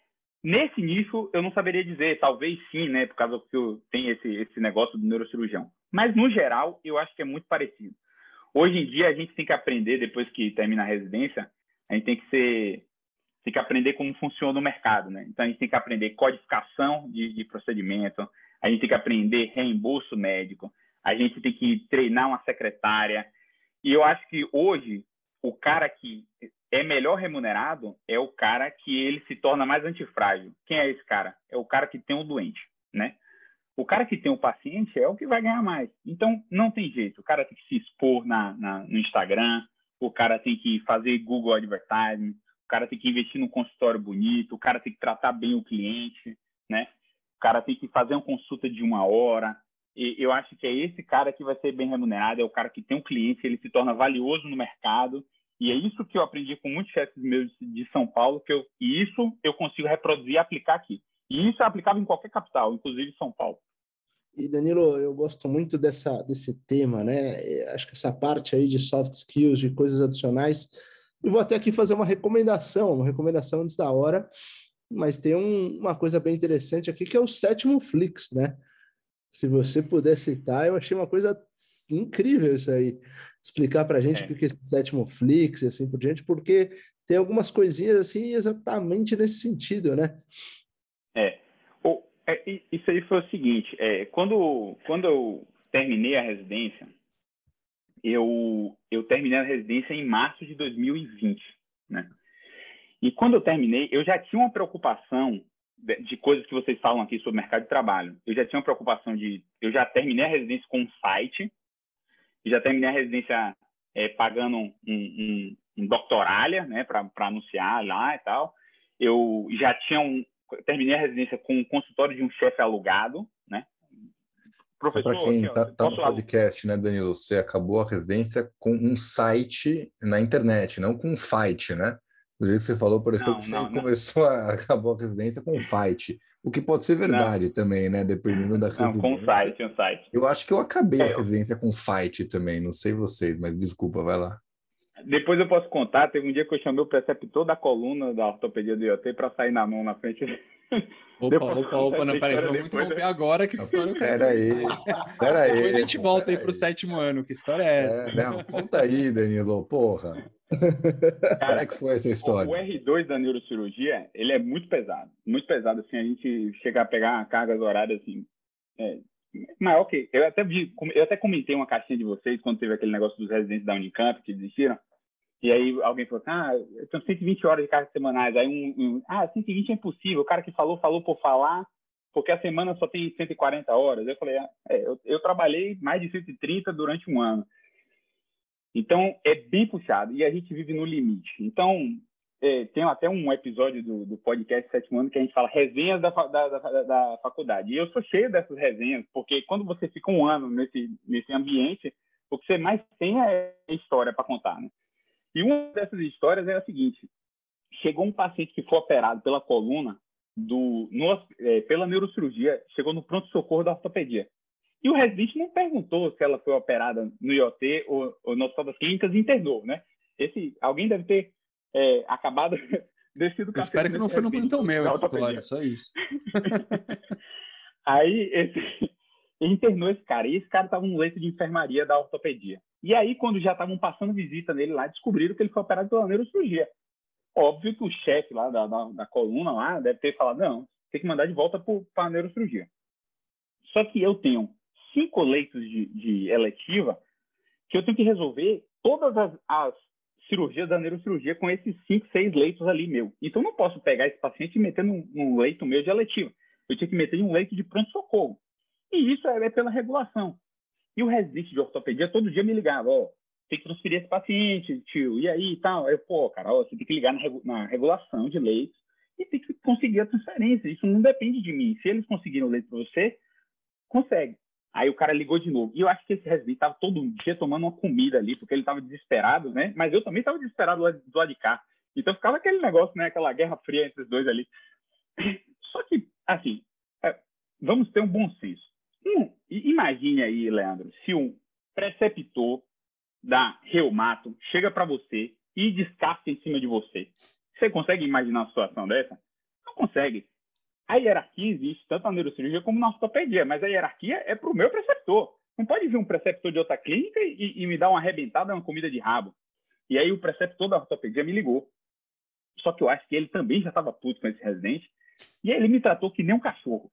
Nesse nicho, eu não saberia dizer, talvez sim, né, por causa que tem esse, esse negócio do neurocirurgião. Mas, no geral, eu acho que é muito parecido. Hoje em dia, a gente tem que aprender, depois que termina a residência, a gente tem que ser tem que aprender como funciona o mercado, né? Então a gente tem que aprender codificação de, de, procedimento, a gente tem que aprender reembolso médico, a gente tem que treinar uma secretária. E eu acho que hoje o cara que é melhor remunerado é o cara que ele se torna mais antifrágil. Quem é esse cara? É o cara que tem o doente, né? O cara que tem o paciente é o que vai ganhar mais. Então, não tem jeito. O cara tem que se expor na, na no Instagram, o cara tem que fazer Google Advertising, o cara tem que investir num consultório bonito, o cara tem que tratar bem o cliente, né? O cara tem que fazer uma consulta de uma hora. E eu acho que é esse cara que vai ser bem remunerado, é o cara que tem um cliente, ele se torna valioso no mercado e é isso que eu aprendi com muitos chefes meus de São Paulo, que eu, e isso eu consigo reproduzir e aplicar aqui. E isso é aplicável em qualquer capital, inclusive São Paulo. E Danilo, eu gosto muito dessa, desse tema, né? Acho que essa parte aí de soft skills, de coisas adicionais, eu vou até aqui fazer uma recomendação, uma recomendação antes da hora, mas tem um, uma coisa bem interessante aqui que é o sétimo Flix, né? Se você puder citar, eu achei uma coisa incrível isso aí. Explicar para a gente é. o que é esse sétimo Flix e assim por diante, porque tem algumas coisinhas assim exatamente nesse sentido, né? É. O, é isso aí foi o seguinte, é, quando, quando eu terminei a residência, eu, eu terminei a residência em março de 2020, né? E quando eu terminei, eu já tinha uma preocupação de, de, coisas que vocês falam aqui sobre mercado de trabalho. Eu já tinha uma preocupação de... Eu já terminei a residência com um site, já terminei a residência é, pagando um, um, um doctoralia, né, para anunciar lá e tal. Eu já tinha um... Terminei a residência com um consultório de um chefe alugado, né? Professor, para quem está tá no podcast, né, Danilo? Você acabou a residência com um site na internet, não com um fight, né? Do jeito que você falou, pareceu não, que não, você não. começou a [laughs] acabou a residência com um fight. O que pode ser verdade também, né? Dependendo da residência. Não, com um site, um site. Eu acho que eu acabei é, a residência com fight também, não sei vocês, mas desculpa, vai lá. Depois eu posso contar, teve um dia que eu chamei o preceptor da coluna da ortopedia do IoT para sair na mão na frente [laughs] Opa, opa, opa, não, peraí, vamos interromper agora, que história que Pera aí, pera aí. Depois a gente volta aí para o sétimo ano, que história é essa? É, não, conta aí, Danilo, porra. Cara, Como é que foi essa história? O R2 da neurocirurgia, ele é muito pesado, muito pesado, assim, a gente chegar a pegar cargas horárias, assim, é, maior que... Eu até, vi, eu até comentei uma caixinha de vocês, quando teve aquele negócio dos residentes da Unicamp, que desistiram, e aí alguém falou, ah, eu tenho 120 horas de cargas semanais. Aí um, um, ah, 120 é impossível. O cara que falou, falou por falar, porque a semana só tem 140 horas. Eu falei, ah, é, eu, eu trabalhei mais de 130 durante um ano. Então, é bem puxado e a gente vive no limite. Então, é, tem até um episódio do, do podcast Sétimo Ano que a gente fala resenhas da, da, da, da, faculdade. E eu sou cheio dessas resenhas, porque quando você fica um ano nesse, nesse ambiente, o que você mais tem é história para contar, né? E uma dessas histórias é a seguinte: chegou um paciente que foi operado pela coluna do, no, é, pela neurocirurgia, chegou no pronto-socorro da ortopedia. E o residente não perguntou se ela foi operada no IoT ou, ou no Hospital das Clínicas e internou, né? Esse, alguém deve ter é, acabado [laughs] descido o Espero que não foi no plantão meu essa história, só isso. [laughs] Aí, esse, [laughs] internou esse cara, e esse cara estava no leito de enfermaria da ortopedia. E aí, quando já estavam passando visita nele lá, descobriram que ele foi operado pela neurocirurgia. Óbvio que o chefe lá da, da, da, coluna lá deve ter falado, não, tem que mandar de volta para a neurocirurgia. Só que eu tenho cinco leitos de, de, eletiva que eu tenho que resolver todas as, as cirurgias da neurocirurgia com esses cinco, seis leitos ali meu. Então, não posso pegar esse paciente e meter num, num leito meu de eletiva. Eu tinha que meter em um leito de pronto-socorro. E isso é, é pela regulação. E o residente de ortopedia todo dia me ligava, ó, tem que transferir esse paciente, tio, e aí e tal. Eu, pô, cara, ó, você tem que ligar na, na regulação de leitos e tem que conseguir a transferência. Isso não depende de mim. Se eles conseguirem o leito para você, consegue. Aí o cara ligou de novo. E eu acho que esse residente estava todo dia tomando uma comida ali, porque ele estava desesperado, né? Mas eu também estava desesperado do do lado de cá. Então ficava aquele negócio, né? Aquela guerra fria entre os dois ali. [clears throat] Só que, assim, é, vamos ter um bom senso. Hum, imagine aí, Leandro, se um preceptor da reumato chega para você e descasca em cima de você. Você consegue imaginar uma situação dessa? Não consegue. A hierarquia existe tanto na neurocirurgia como na ortopedia, mas a hierarquia é para o meu preceptor. Não pode vir um preceptor de outra clínica e, e me dar uma arrebentada, uma comida de rabo. E aí o preceptor da ortopedia me ligou. Só que eu acho que ele também já estava puto com esse residente. E ele me tratou que nem um cachorro.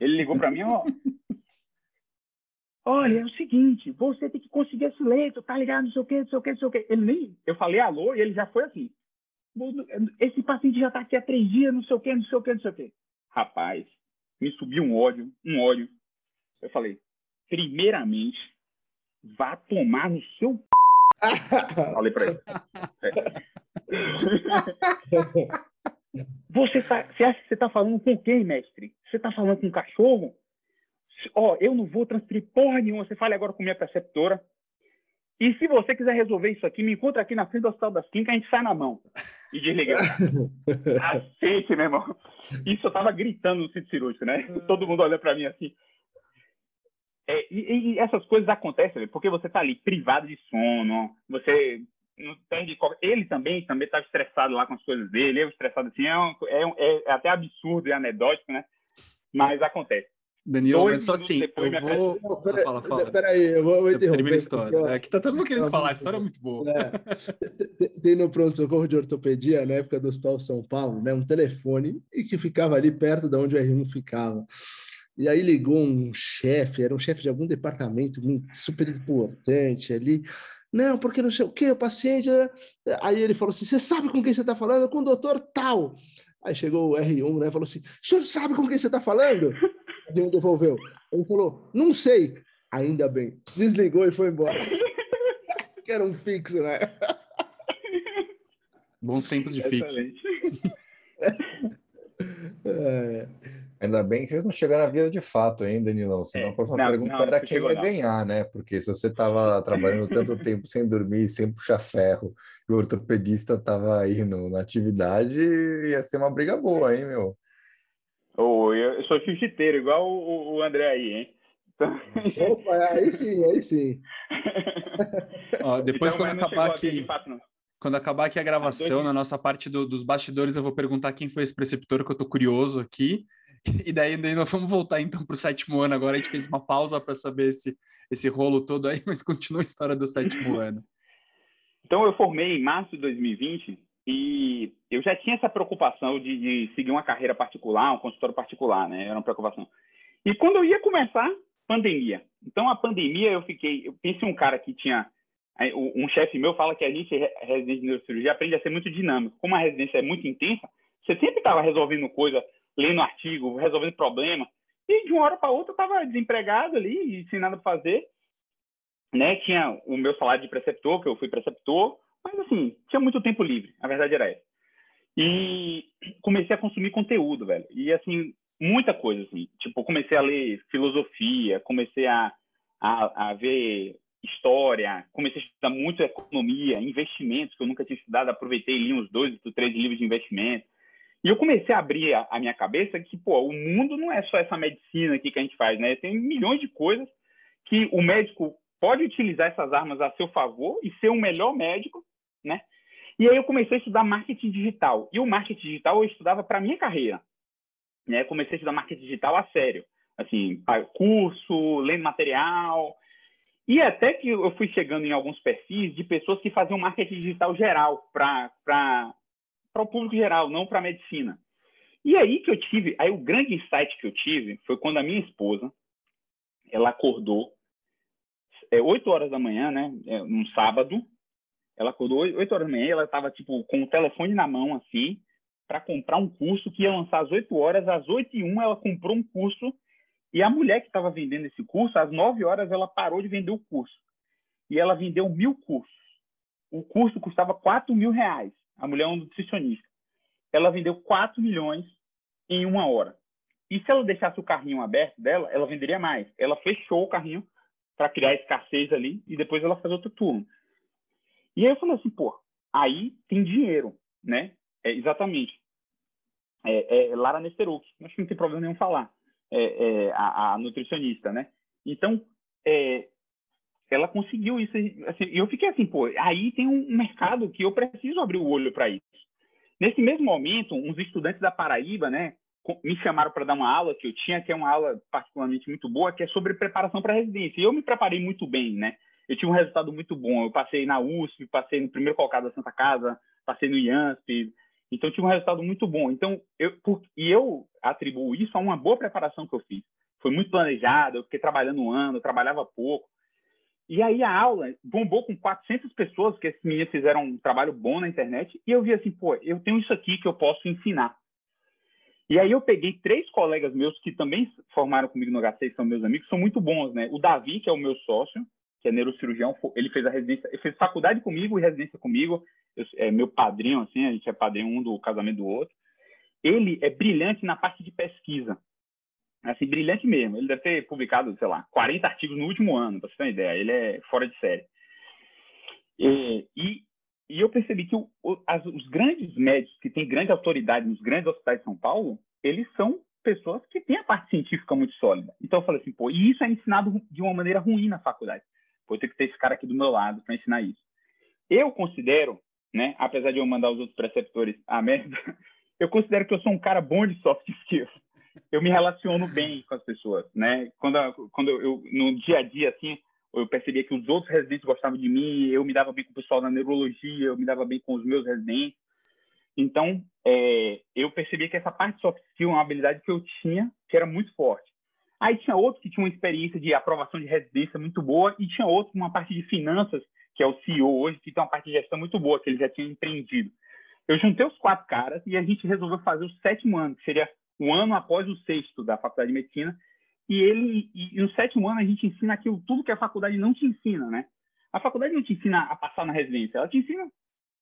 Ele ligou para mim, ó. [laughs] Olha, é o seguinte, você tem que conseguir esse leito, tá ligado? Não sei o quê, não sei o quê, não sei o quê. Ele nem. Eu falei alô e ele já foi assim. Esse paciente já tá aqui há três dias, não sei o quê, não sei o quê, não sei o quê. Rapaz, me subiu um ódio, um ódio. Eu falei, primeiramente, vá tomar no seu. [laughs] falei para ele. É. [laughs] Você, tá, você acha que você está falando com quem, mestre? Você está falando com um cachorro? Ó, oh, eu não vou transferir porra nenhuma. Você fale agora com minha preceptora. E se você quiser resolver isso aqui, me encontra aqui na frente do Hospital das Clínicas, a gente sai na mão. E desliga. [laughs] Aceite, meu irmão. Isso eu tava gritando no sítio cirúrgico, né? Todo mundo olhando para mim assim. É, e, e, essas coisas acontecem porque você tá ali privado de sono, você não perde ele também também estava estressado lá com as coisas dele eu estressado assim é, um, é, um, é, até absurdo e anedótico né mas acontece Danilo, mas só assim, eu vou. Não, pera, fala, fala. Peraí, eu vou, vou interromper. a história. Aqui, é, que tá todo mundo querendo falar, a história é muito boa. É. Tem no pronto-socorro de ortopedia, na época do Hospital São Paulo, né, um telefone e que ficava ali perto de onde o R1 ficava. E aí ligou um chefe, era um chefe de algum departamento super importante ali. Não, porque não sei o quê, o paciente. Né? Aí ele falou assim: Você sabe com quem você está falando? Com o doutor tal. Aí chegou o R1, né? Falou assim: O senhor sabe com quem você está falando? Um devolveu. Ele falou: Não sei. Ainda bem. Desligou e foi embora. [laughs] que era um fixo, né? Bons tempos de fixo. [laughs] é. Ainda bem que vocês não chegaram na vida de fato ainda, Danilão. Senão é, a próxima não, pergunta não, era quem ia não. ganhar, né? Porque se você estava trabalhando tanto tempo sem dormir, sem puxar ferro, e o ortopedista estava aí no, na atividade, ia ser uma briga boa, hein, meu? Oh, eu sou jiu-jiteiro, igual o, o, André aí, hein? Então... [laughs] Opa, aí sim, aí sim. Ó, depois, então, quando acabar aqui. Quando acabar aqui a gravação, na nossa parte do, dos bastidores, eu vou perguntar quem foi esse preceptor, que eu tô curioso aqui. E daí, daí nós vamos voltar então para o sétimo ano agora. A gente fez uma pausa para saber esse, esse rolo todo aí, mas continua a história do sétimo [laughs] ano. Então, eu formei em março de 2020 e eu já tinha essa preocupação de, de seguir uma carreira particular, um consultório particular, né? Era uma preocupação. E quando eu ia começar, pandemia. Então, a pandemia, eu fiquei. Eu pensei um cara que tinha. Um chefe meu fala que a gente, residente de neurocirurgia, aprende a ser muito dinâmico. Como a residência é muito intensa, você sempre estava resolvendo coisa lendo artigo, resolvendo problema. E de uma hora para outra eu estava desempregado ali sem nada para fazer. Né? Tinha o meu salário de preceptor, que eu fui preceptor, mas assim, tinha muito tempo livre, a verdade era essa. E comecei a consumir conteúdo, velho. E assim, muita coisa, assim. Tipo, comecei a ler filosofia, comecei a, a, a ver história, comecei a estudar muito economia, investimentos, que eu nunca tinha estudado, aproveitei li uns dois ou três livros de investimento. E eu comecei a abrir a, a, minha cabeça que, pô, o mundo não é só essa medicina aqui que a gente faz, né? Tem milhões de coisas que o médico pode utilizar essas armas a seu favor e ser o melhor médico, né? E aí eu comecei a estudar marketing digital. E o marketing digital eu estudava para minha carreira, né? Comecei a estudar marketing digital a sério, assim, curso, lendo material. E até que eu fui chegando em alguns perfis de pessoas que faziam marketing digital geral para o público geral, não para a medicina. E aí que eu tive, aí o grande insight que eu tive foi quando a minha esposa, ela acordou é 8 horas da manhã, né, é, num sábado, ela acordou 8 horas da manhã, ela estava tipo com o telefone na mão assim, para comprar um curso que ia lançar às 8 horas, às 8 e 1 ela comprou um curso e a mulher que estava vendendo esse curso, às 9 horas ela parou de vender o curso. E ela vendeu mil cursos. O curso custava 4 mil reais. A mulher é um nutricionista. Ela vendeu 4 milhões em uma hora. E se ela deixasse o carrinho aberto dela, ela venderia mais. Ela fechou o carrinho para criar escassez ali e depois ela faz outro turno. E aí eu falei assim, pô, aí tem dinheiro, né? É, exatamente. É, é Lara Nesteruk, acho que não tem problema nenhum falar. É, é a, a, nutricionista, né? Então, é, ela conseguiu isso. Assim, eu fiquei assim, pô, aí tem um mercado que eu preciso abrir o olho para isso. Nesse mesmo momento, uns estudantes da Paraíba, né, me chamaram para dar uma aula que eu tinha, que é uma aula particularmente muito boa, que é sobre preparação para residência. E eu me preparei muito bem, né? Eu tive um resultado muito bom. Eu passei na USP, passei no primeiro colocado da Santa Casa, passei no IANSP. Então, tive um resultado muito bom. Então, eu, por, e eu atribuo isso a uma boa preparação que eu fiz. Foi muito planejado, eu fiquei trabalhando um ano, eu trabalhava pouco. E aí a aula bombou com 400 pessoas, que esses meninos fizeram um trabalho bom na internet, e eu vi assim, pô, eu tenho isso aqui que eu posso ensinar. E aí eu peguei três colegas meus que também formaram comigo no HC, são meus amigos, são muito bons, né? O Davi, que é o meu sócio, que é neurocirurgião, ele fez a residência, ele fez faculdade comigo e residência comigo, eu, é meu padrinho, assim, a gente é padrinho um do casamento do outro. Ele é brilhante na parte de pesquisa assim, brilhante mesmo. Ele deve ter publicado, sei lá, 40 artigos no último ano, para você ter uma ideia. Ele é fora de série. E, e, e eu percebi que o, o, as, os grandes médicos, que têm grande autoridade nos grandes hospitais de São Paulo, eles são pessoas que têm a parte científica muito sólida. Então eu falei assim, pô, e isso é ensinado de uma maneira ruim na faculdade. Eu tenho que ter esse cara aqui do meu lado para ensinar isso. Eu considero, né, apesar de eu mandar os outros preceptores a merda, [laughs] eu considero que eu sou um cara bom de soft skills. eu me relaciono bem com as pessoas, né? Quando, quando eu, no dia a dia, assim, eu percebia que os outros residentes gostavam de mim, eu me dava bem com o pessoal da neurologia, eu me dava bem com os meus residentes. Então, é, eu percebi que essa parte soft skill é uma habilidade que eu tinha, que era muito forte. Aí tinha outros que tinham uma experiência de aprovação de residência muito boa, e tinha outros com uma parte de finanças, que é o CEO hoje, que tem uma parte de gestão muito boa, que ele já tinha empreendido. Eu juntei os quatro caras e a gente resolveu fazer o sétimo ano, que seria o ano após o sexto da faculdade de medicina. E ele, e no sétimo ano a gente ensina aquilo tudo que a faculdade não te ensina, né? A faculdade não te ensina a passar na residência, ela te ensina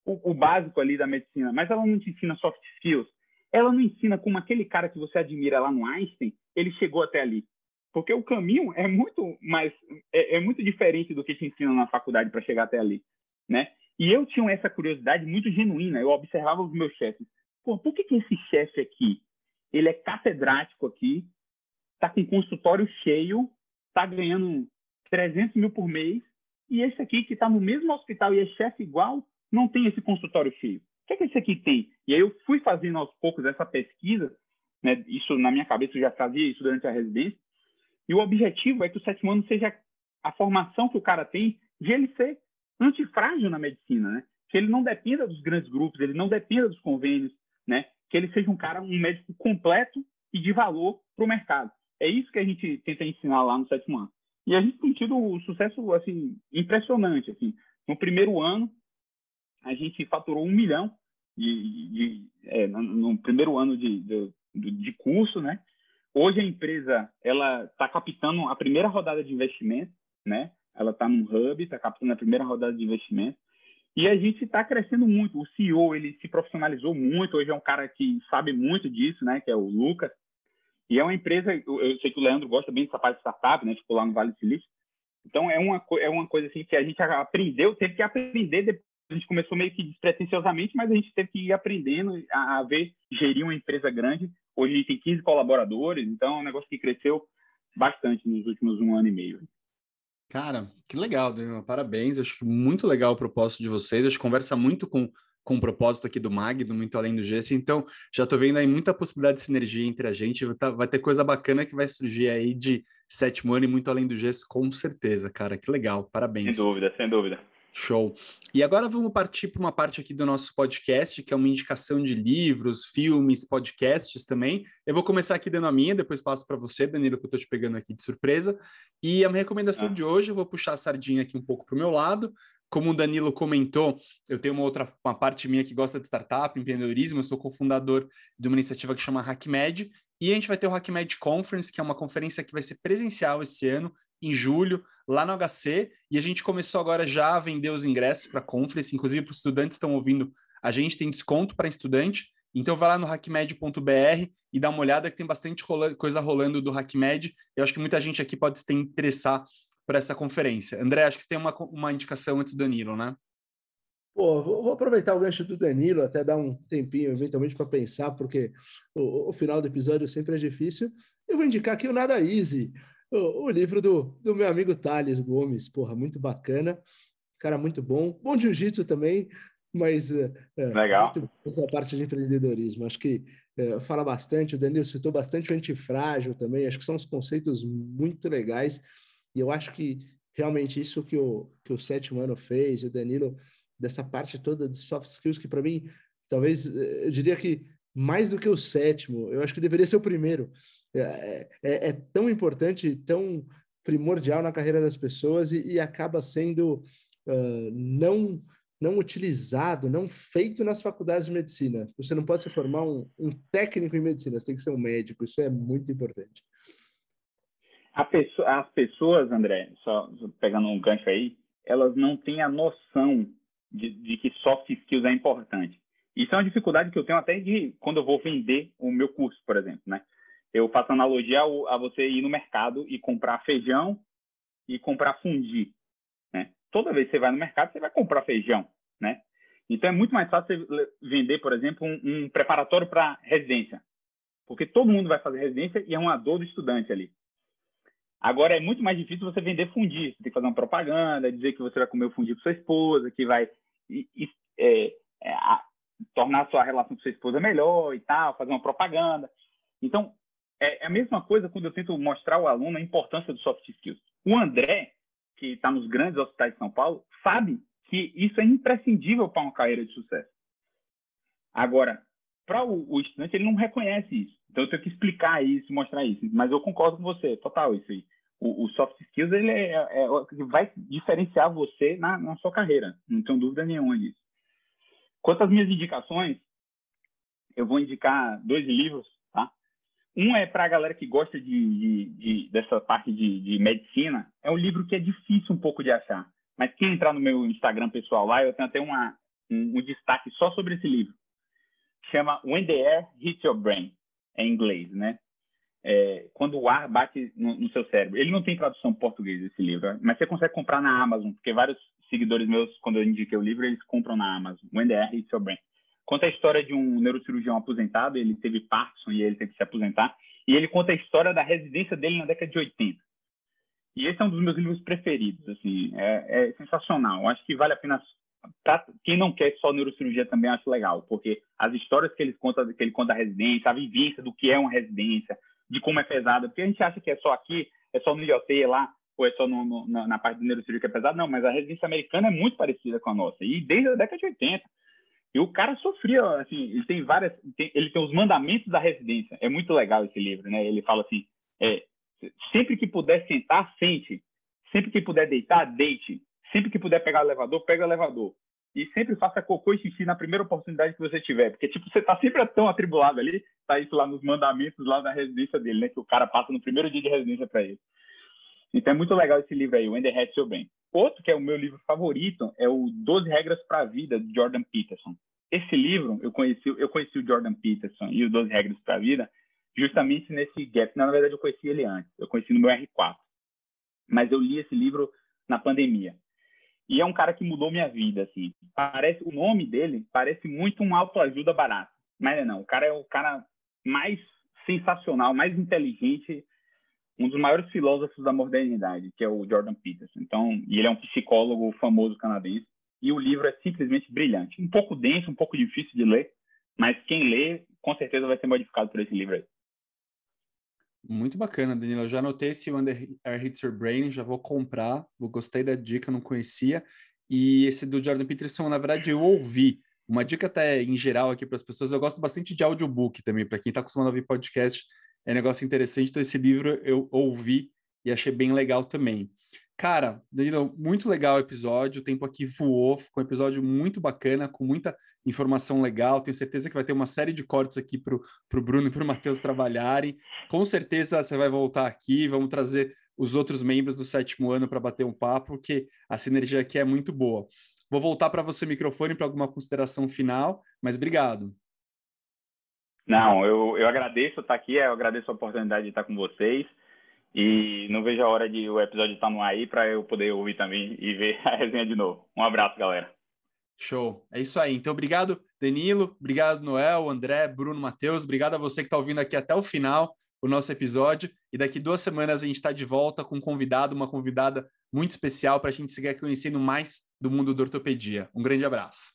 o, o, básico ali da medicina, mas ela não te ensina soft skills. Ela não ensina como aquele cara que você admira lá no Einstein, ele chegou até ali. Porque o caminho é muito mais é, é muito diferente do que te ensina na faculdade para chegar até ali, né? E eu tinha essa curiosidade muito genuína. Eu observava os meus chefes. Pô, por que, que esse chefe aqui, ele é catedrático aqui, tá com consultório cheio, tá ganhando 300 mil por mês, e esse aqui que está no mesmo hospital e é chefe igual, não tem esse consultório cheio. O que é que esse aqui tem? E aí eu fui fazendo aos poucos essa pesquisa, né? Isso na minha cabeça eu já fazia isso durante a residência. E o objetivo é que o sétimo ano seja a formação que o cara tem de ele ser antifrágil na medicina, né? Que ele não dependa dos grandes grupos, ele não dependa dos convênios, né? Que ele seja um cara, um médico completo e de valor para o mercado. É isso que a gente tenta ensinar lá no sétimo ano. E a gente tem tido um sucesso assim impressionante. Assim. No primeiro ano, a gente faturou um milhão de, de é, no, primeiro ano de, de, de, curso, né? Hoje a empresa ela está captando a primeira rodada de investimento, né? Ela está num hub, está captando a primeira rodada de investimento e a gente está crescendo muito. O CEO ele se profissionalizou muito. Hoje é um cara que sabe muito disso, né? Que é o Lucas. E é uma empresa. Eu sei que o Leandro gosta bem dessa parte de startup, né? Ficou lá no Vale do Silício. Então é uma é uma coisa assim que a gente aprendeu, teve que aprender depois a gente começou meio que despretensiosamente, mas a gente teve que ir aprendendo a, a ver, gerir uma empresa grande. Hoje a gente tem 15 colaboradores, então é um negócio que cresceu bastante nos últimos um ano e meio. Cara, que legal, Daniel. Parabéns. Acho muito legal o propósito de vocês. Acho que conversa muito com, com o propósito aqui do MAG, do Muito Além do GES. Então, já estou vendo aí muita possibilidade de sinergia entre a gente. Vai, tá, vai ter coisa bacana que vai surgir aí de sétimo ano e Muito Além do GES, com certeza, cara. Que legal. Parabéns. Sem dúvida, sem dúvida. Show. E agora vamos partir para uma parte aqui do nosso podcast, que é uma indicação de livros, filmes, podcasts também. Eu vou começar aqui dando a minha, depois passo para você, Danilo, que eu estou te pegando aqui de surpresa. E a minha recomendação ah. de hoje, eu vou puxar a sardinha aqui um pouco para o meu lado. Como o Danilo comentou, eu tenho uma outra uma parte minha que gosta de startup, empreendedorismo. Eu sou cofundador de uma iniciativa que chama HackMed. E a gente vai ter o HackMed Conference, que é uma conferência que vai ser presencial esse ano, em julho, lá no HC, e a gente começou agora já a vender os ingressos para a conference, inclusive para os estudantes que estão ouvindo, a gente tem desconto para estudante, então vai lá no hackmed.br e dá uma olhada que tem bastante rola coisa rolando do HackMed. Eu acho que muita gente aqui pode se interessar por essa conferência. André, acho que tem uma, uma indicação antes do Danilo, né? Pô, vou, aproveitar o gancho do Danilo, até dar um tempinho eventualmente para pensar, porque o, o, final do episódio sempre é difícil. Eu vou indicar aqui o Nada Easy, o, o, livro do, do meu amigo Thales Gomes, porra, muito bacana, cara muito bom, bom jiu-jitsu também, mas é, é Legal. essa parte de empreendedorismo, acho que é, fala bastante, o Danilo citou bastante o antifrágil também, acho que são uns conceitos muito legais, e eu acho que realmente isso que o, que o sétimo ano fez, e o Danilo, dessa parte toda de soft skills, que para mim, talvez, eu diria que mais do que o sétimo, eu acho que deveria ser o primeiro, é, é, é, tão importante, tão primordial na carreira das pessoas e, e acaba sendo uh, não não utilizado, não feito nas faculdades de medicina. Você não pode se formar um, um técnico em medicina, você tem que ser um médico. Isso é muito importante. Pessoa, as pessoas, André, só pegando um gancho aí, elas não têm a noção de, de, que soft skills é importante. Isso é uma dificuldade que eu tenho até de quando eu vou vender o meu curso, por exemplo, né? Eu faço analogia ao, a você ir no mercado e comprar feijão e comprar fundi, né? Toda vez que você vai no mercado, você vai comprar feijão, né? Então é muito mais fácil você vender, por exemplo, um, um preparatório para residência, porque todo mundo vai fazer residência e é uma dor do estudante ali. Agora é muito mais difícil você vender fundi. Você tem que fazer uma propaganda, dizer que você vai comer o fundi com sua esposa, que vai é, é, a, tornar sua relação com sua esposa melhor e tal, fazer uma propaganda. Então, é, é a mesma coisa quando eu tento mostrar ao aluno a importância do soft skills. O André, que está nos grandes hospitais de São Paulo, sabe que isso é imprescindível para uma carreira de sucesso. Agora, para o, o, estudante, ele não reconhece isso. Então, eu tenho que explicar isso, mostrar isso. Mas eu concordo com você, total, isso aí. O, o soft skills, ele é, é, é, vai diferenciar você na, na sua carreira. Não tenho dúvida nenhuma disso. Quanto às minhas indicações, eu vou indicar dois livros, tá? Um é para a galera que gosta de, de, de dessa parte de, de, medicina. É um livro que é difícil um pouco de achar. Mas quem entrar no meu Instagram pessoal lá, eu tenho até uma, um, um destaque só sobre esse livro chama When the Air Hits Your Brain, em inglês, né? É, quando o ar bate no, no, seu cérebro. Ele não tem tradução em português, esse livro, mas você consegue comprar na Amazon, porque vários seguidores meus, quando eu indiquei o livro, eles compram na Amazon. The Air Hits Your Brain. Conta a história de um neurocirurgião aposentado, ele teve Parkinson e ele teve que se aposentar, e ele conta a história da residência dele na década de 80. E esse é um dos meus livros preferidos, assim, é, é sensacional. Acho que vale a pena pra quem não quer só neurocirurgia também acho legal, porque as histórias que ele conta, que ele conta da residência, a vivência do que é uma residência, de como é pesada, porque a gente acha que é só aqui, é só no IoT lá, é só no, no, na, na, parte de neurocirurgia é pesada, não, mas a residência americana é muito parecida com a nossa, e desde a década de 80. E o cara sofria, assim, ele tem várias, tem, ele tem os mandamentos da residência, é muito legal esse livro, né? Ele fala assim, é, sempre que puder sentar, sente, sempre que puder deitar, deite, Sempre que puder pegar o elevador, pega o elevador. E sempre faça cocô e xixi na primeira oportunidade que você tiver. Porque, tipo, você tá sempre tão atribulado ali, tá isso lá nos mandamentos lá da residência dele, né? Que o cara passa no primeiro dia de residência para ele. Então é muito legal esse livro aí, When the Head Your. Outro que é o meu livro favorito é o 12 Regras para a Vida, de Jordan Peterson. Esse livro, eu conheci, eu conheci o Jordan Peterson e o 12 Regras para a Vida justamente nesse gap. Na verdade, eu conheci ele antes. Eu conheci no meu R4. Mas eu li esse livro na pandemia. E é um cara que mudou minha vida, assim. Parece, o nome dele parece muito um autoajuda barato. Mas não, o cara é o cara mais sensacional, mais inteligente, um dos maiores filósofos da modernidade, que é o Jordan Peterson. Então, e ele é um psicólogo famoso canadense. E o livro é simplesmente brilhante. Um pouco denso, um pouco difícil de ler, mas quem lê, com certeza vai ser modificado por esse livro aí. Muito bacana, Danilo. Eu já anotei esse Wonder Air Hits Your Brain, já vou comprar. Eu gostei da dica, não conhecia. E esse do Jordan Peterson, na verdade, eu ouvi. Uma dica até em geral aqui para as pessoas, eu gosto bastante de audiobook também, para quem está acostumado a ouvir podcast, é um negócio interessante. Então, esse livro eu ouvi e achei bem legal também. Cara, Danilo, muito legal o episódio, o tempo aqui voou, ficou um episódio muito bacana, com muita informação legal. Tenho certeza que vai ter uma série de cortes aqui para o Bruno e para o Matheus trabalharem. Com certeza você vai voltar aqui, vamos trazer os outros membros do sétimo ano para bater um papo, porque a sinergia aqui é muito boa. Vou voltar para você o microfone para alguma consideração final, mas obrigado. Não, eu, eu agradeço estar aqui, eu agradeço a oportunidade de estar com vocês. E não vejo a hora de o episódio estar no ar aí para eu poder ouvir também e ver a resenha de novo. Um abraço, galera. Show. É isso aí. Então, obrigado, Danilo. Obrigado, Noel, André, Bruno, Matheus. Obrigado a você que está ouvindo aqui até o final o nosso episódio. E daqui duas semanas a gente está de volta com um convidado, uma convidada muito especial para a gente seguir conhecendo mais do mundo da ortopedia. Um grande abraço.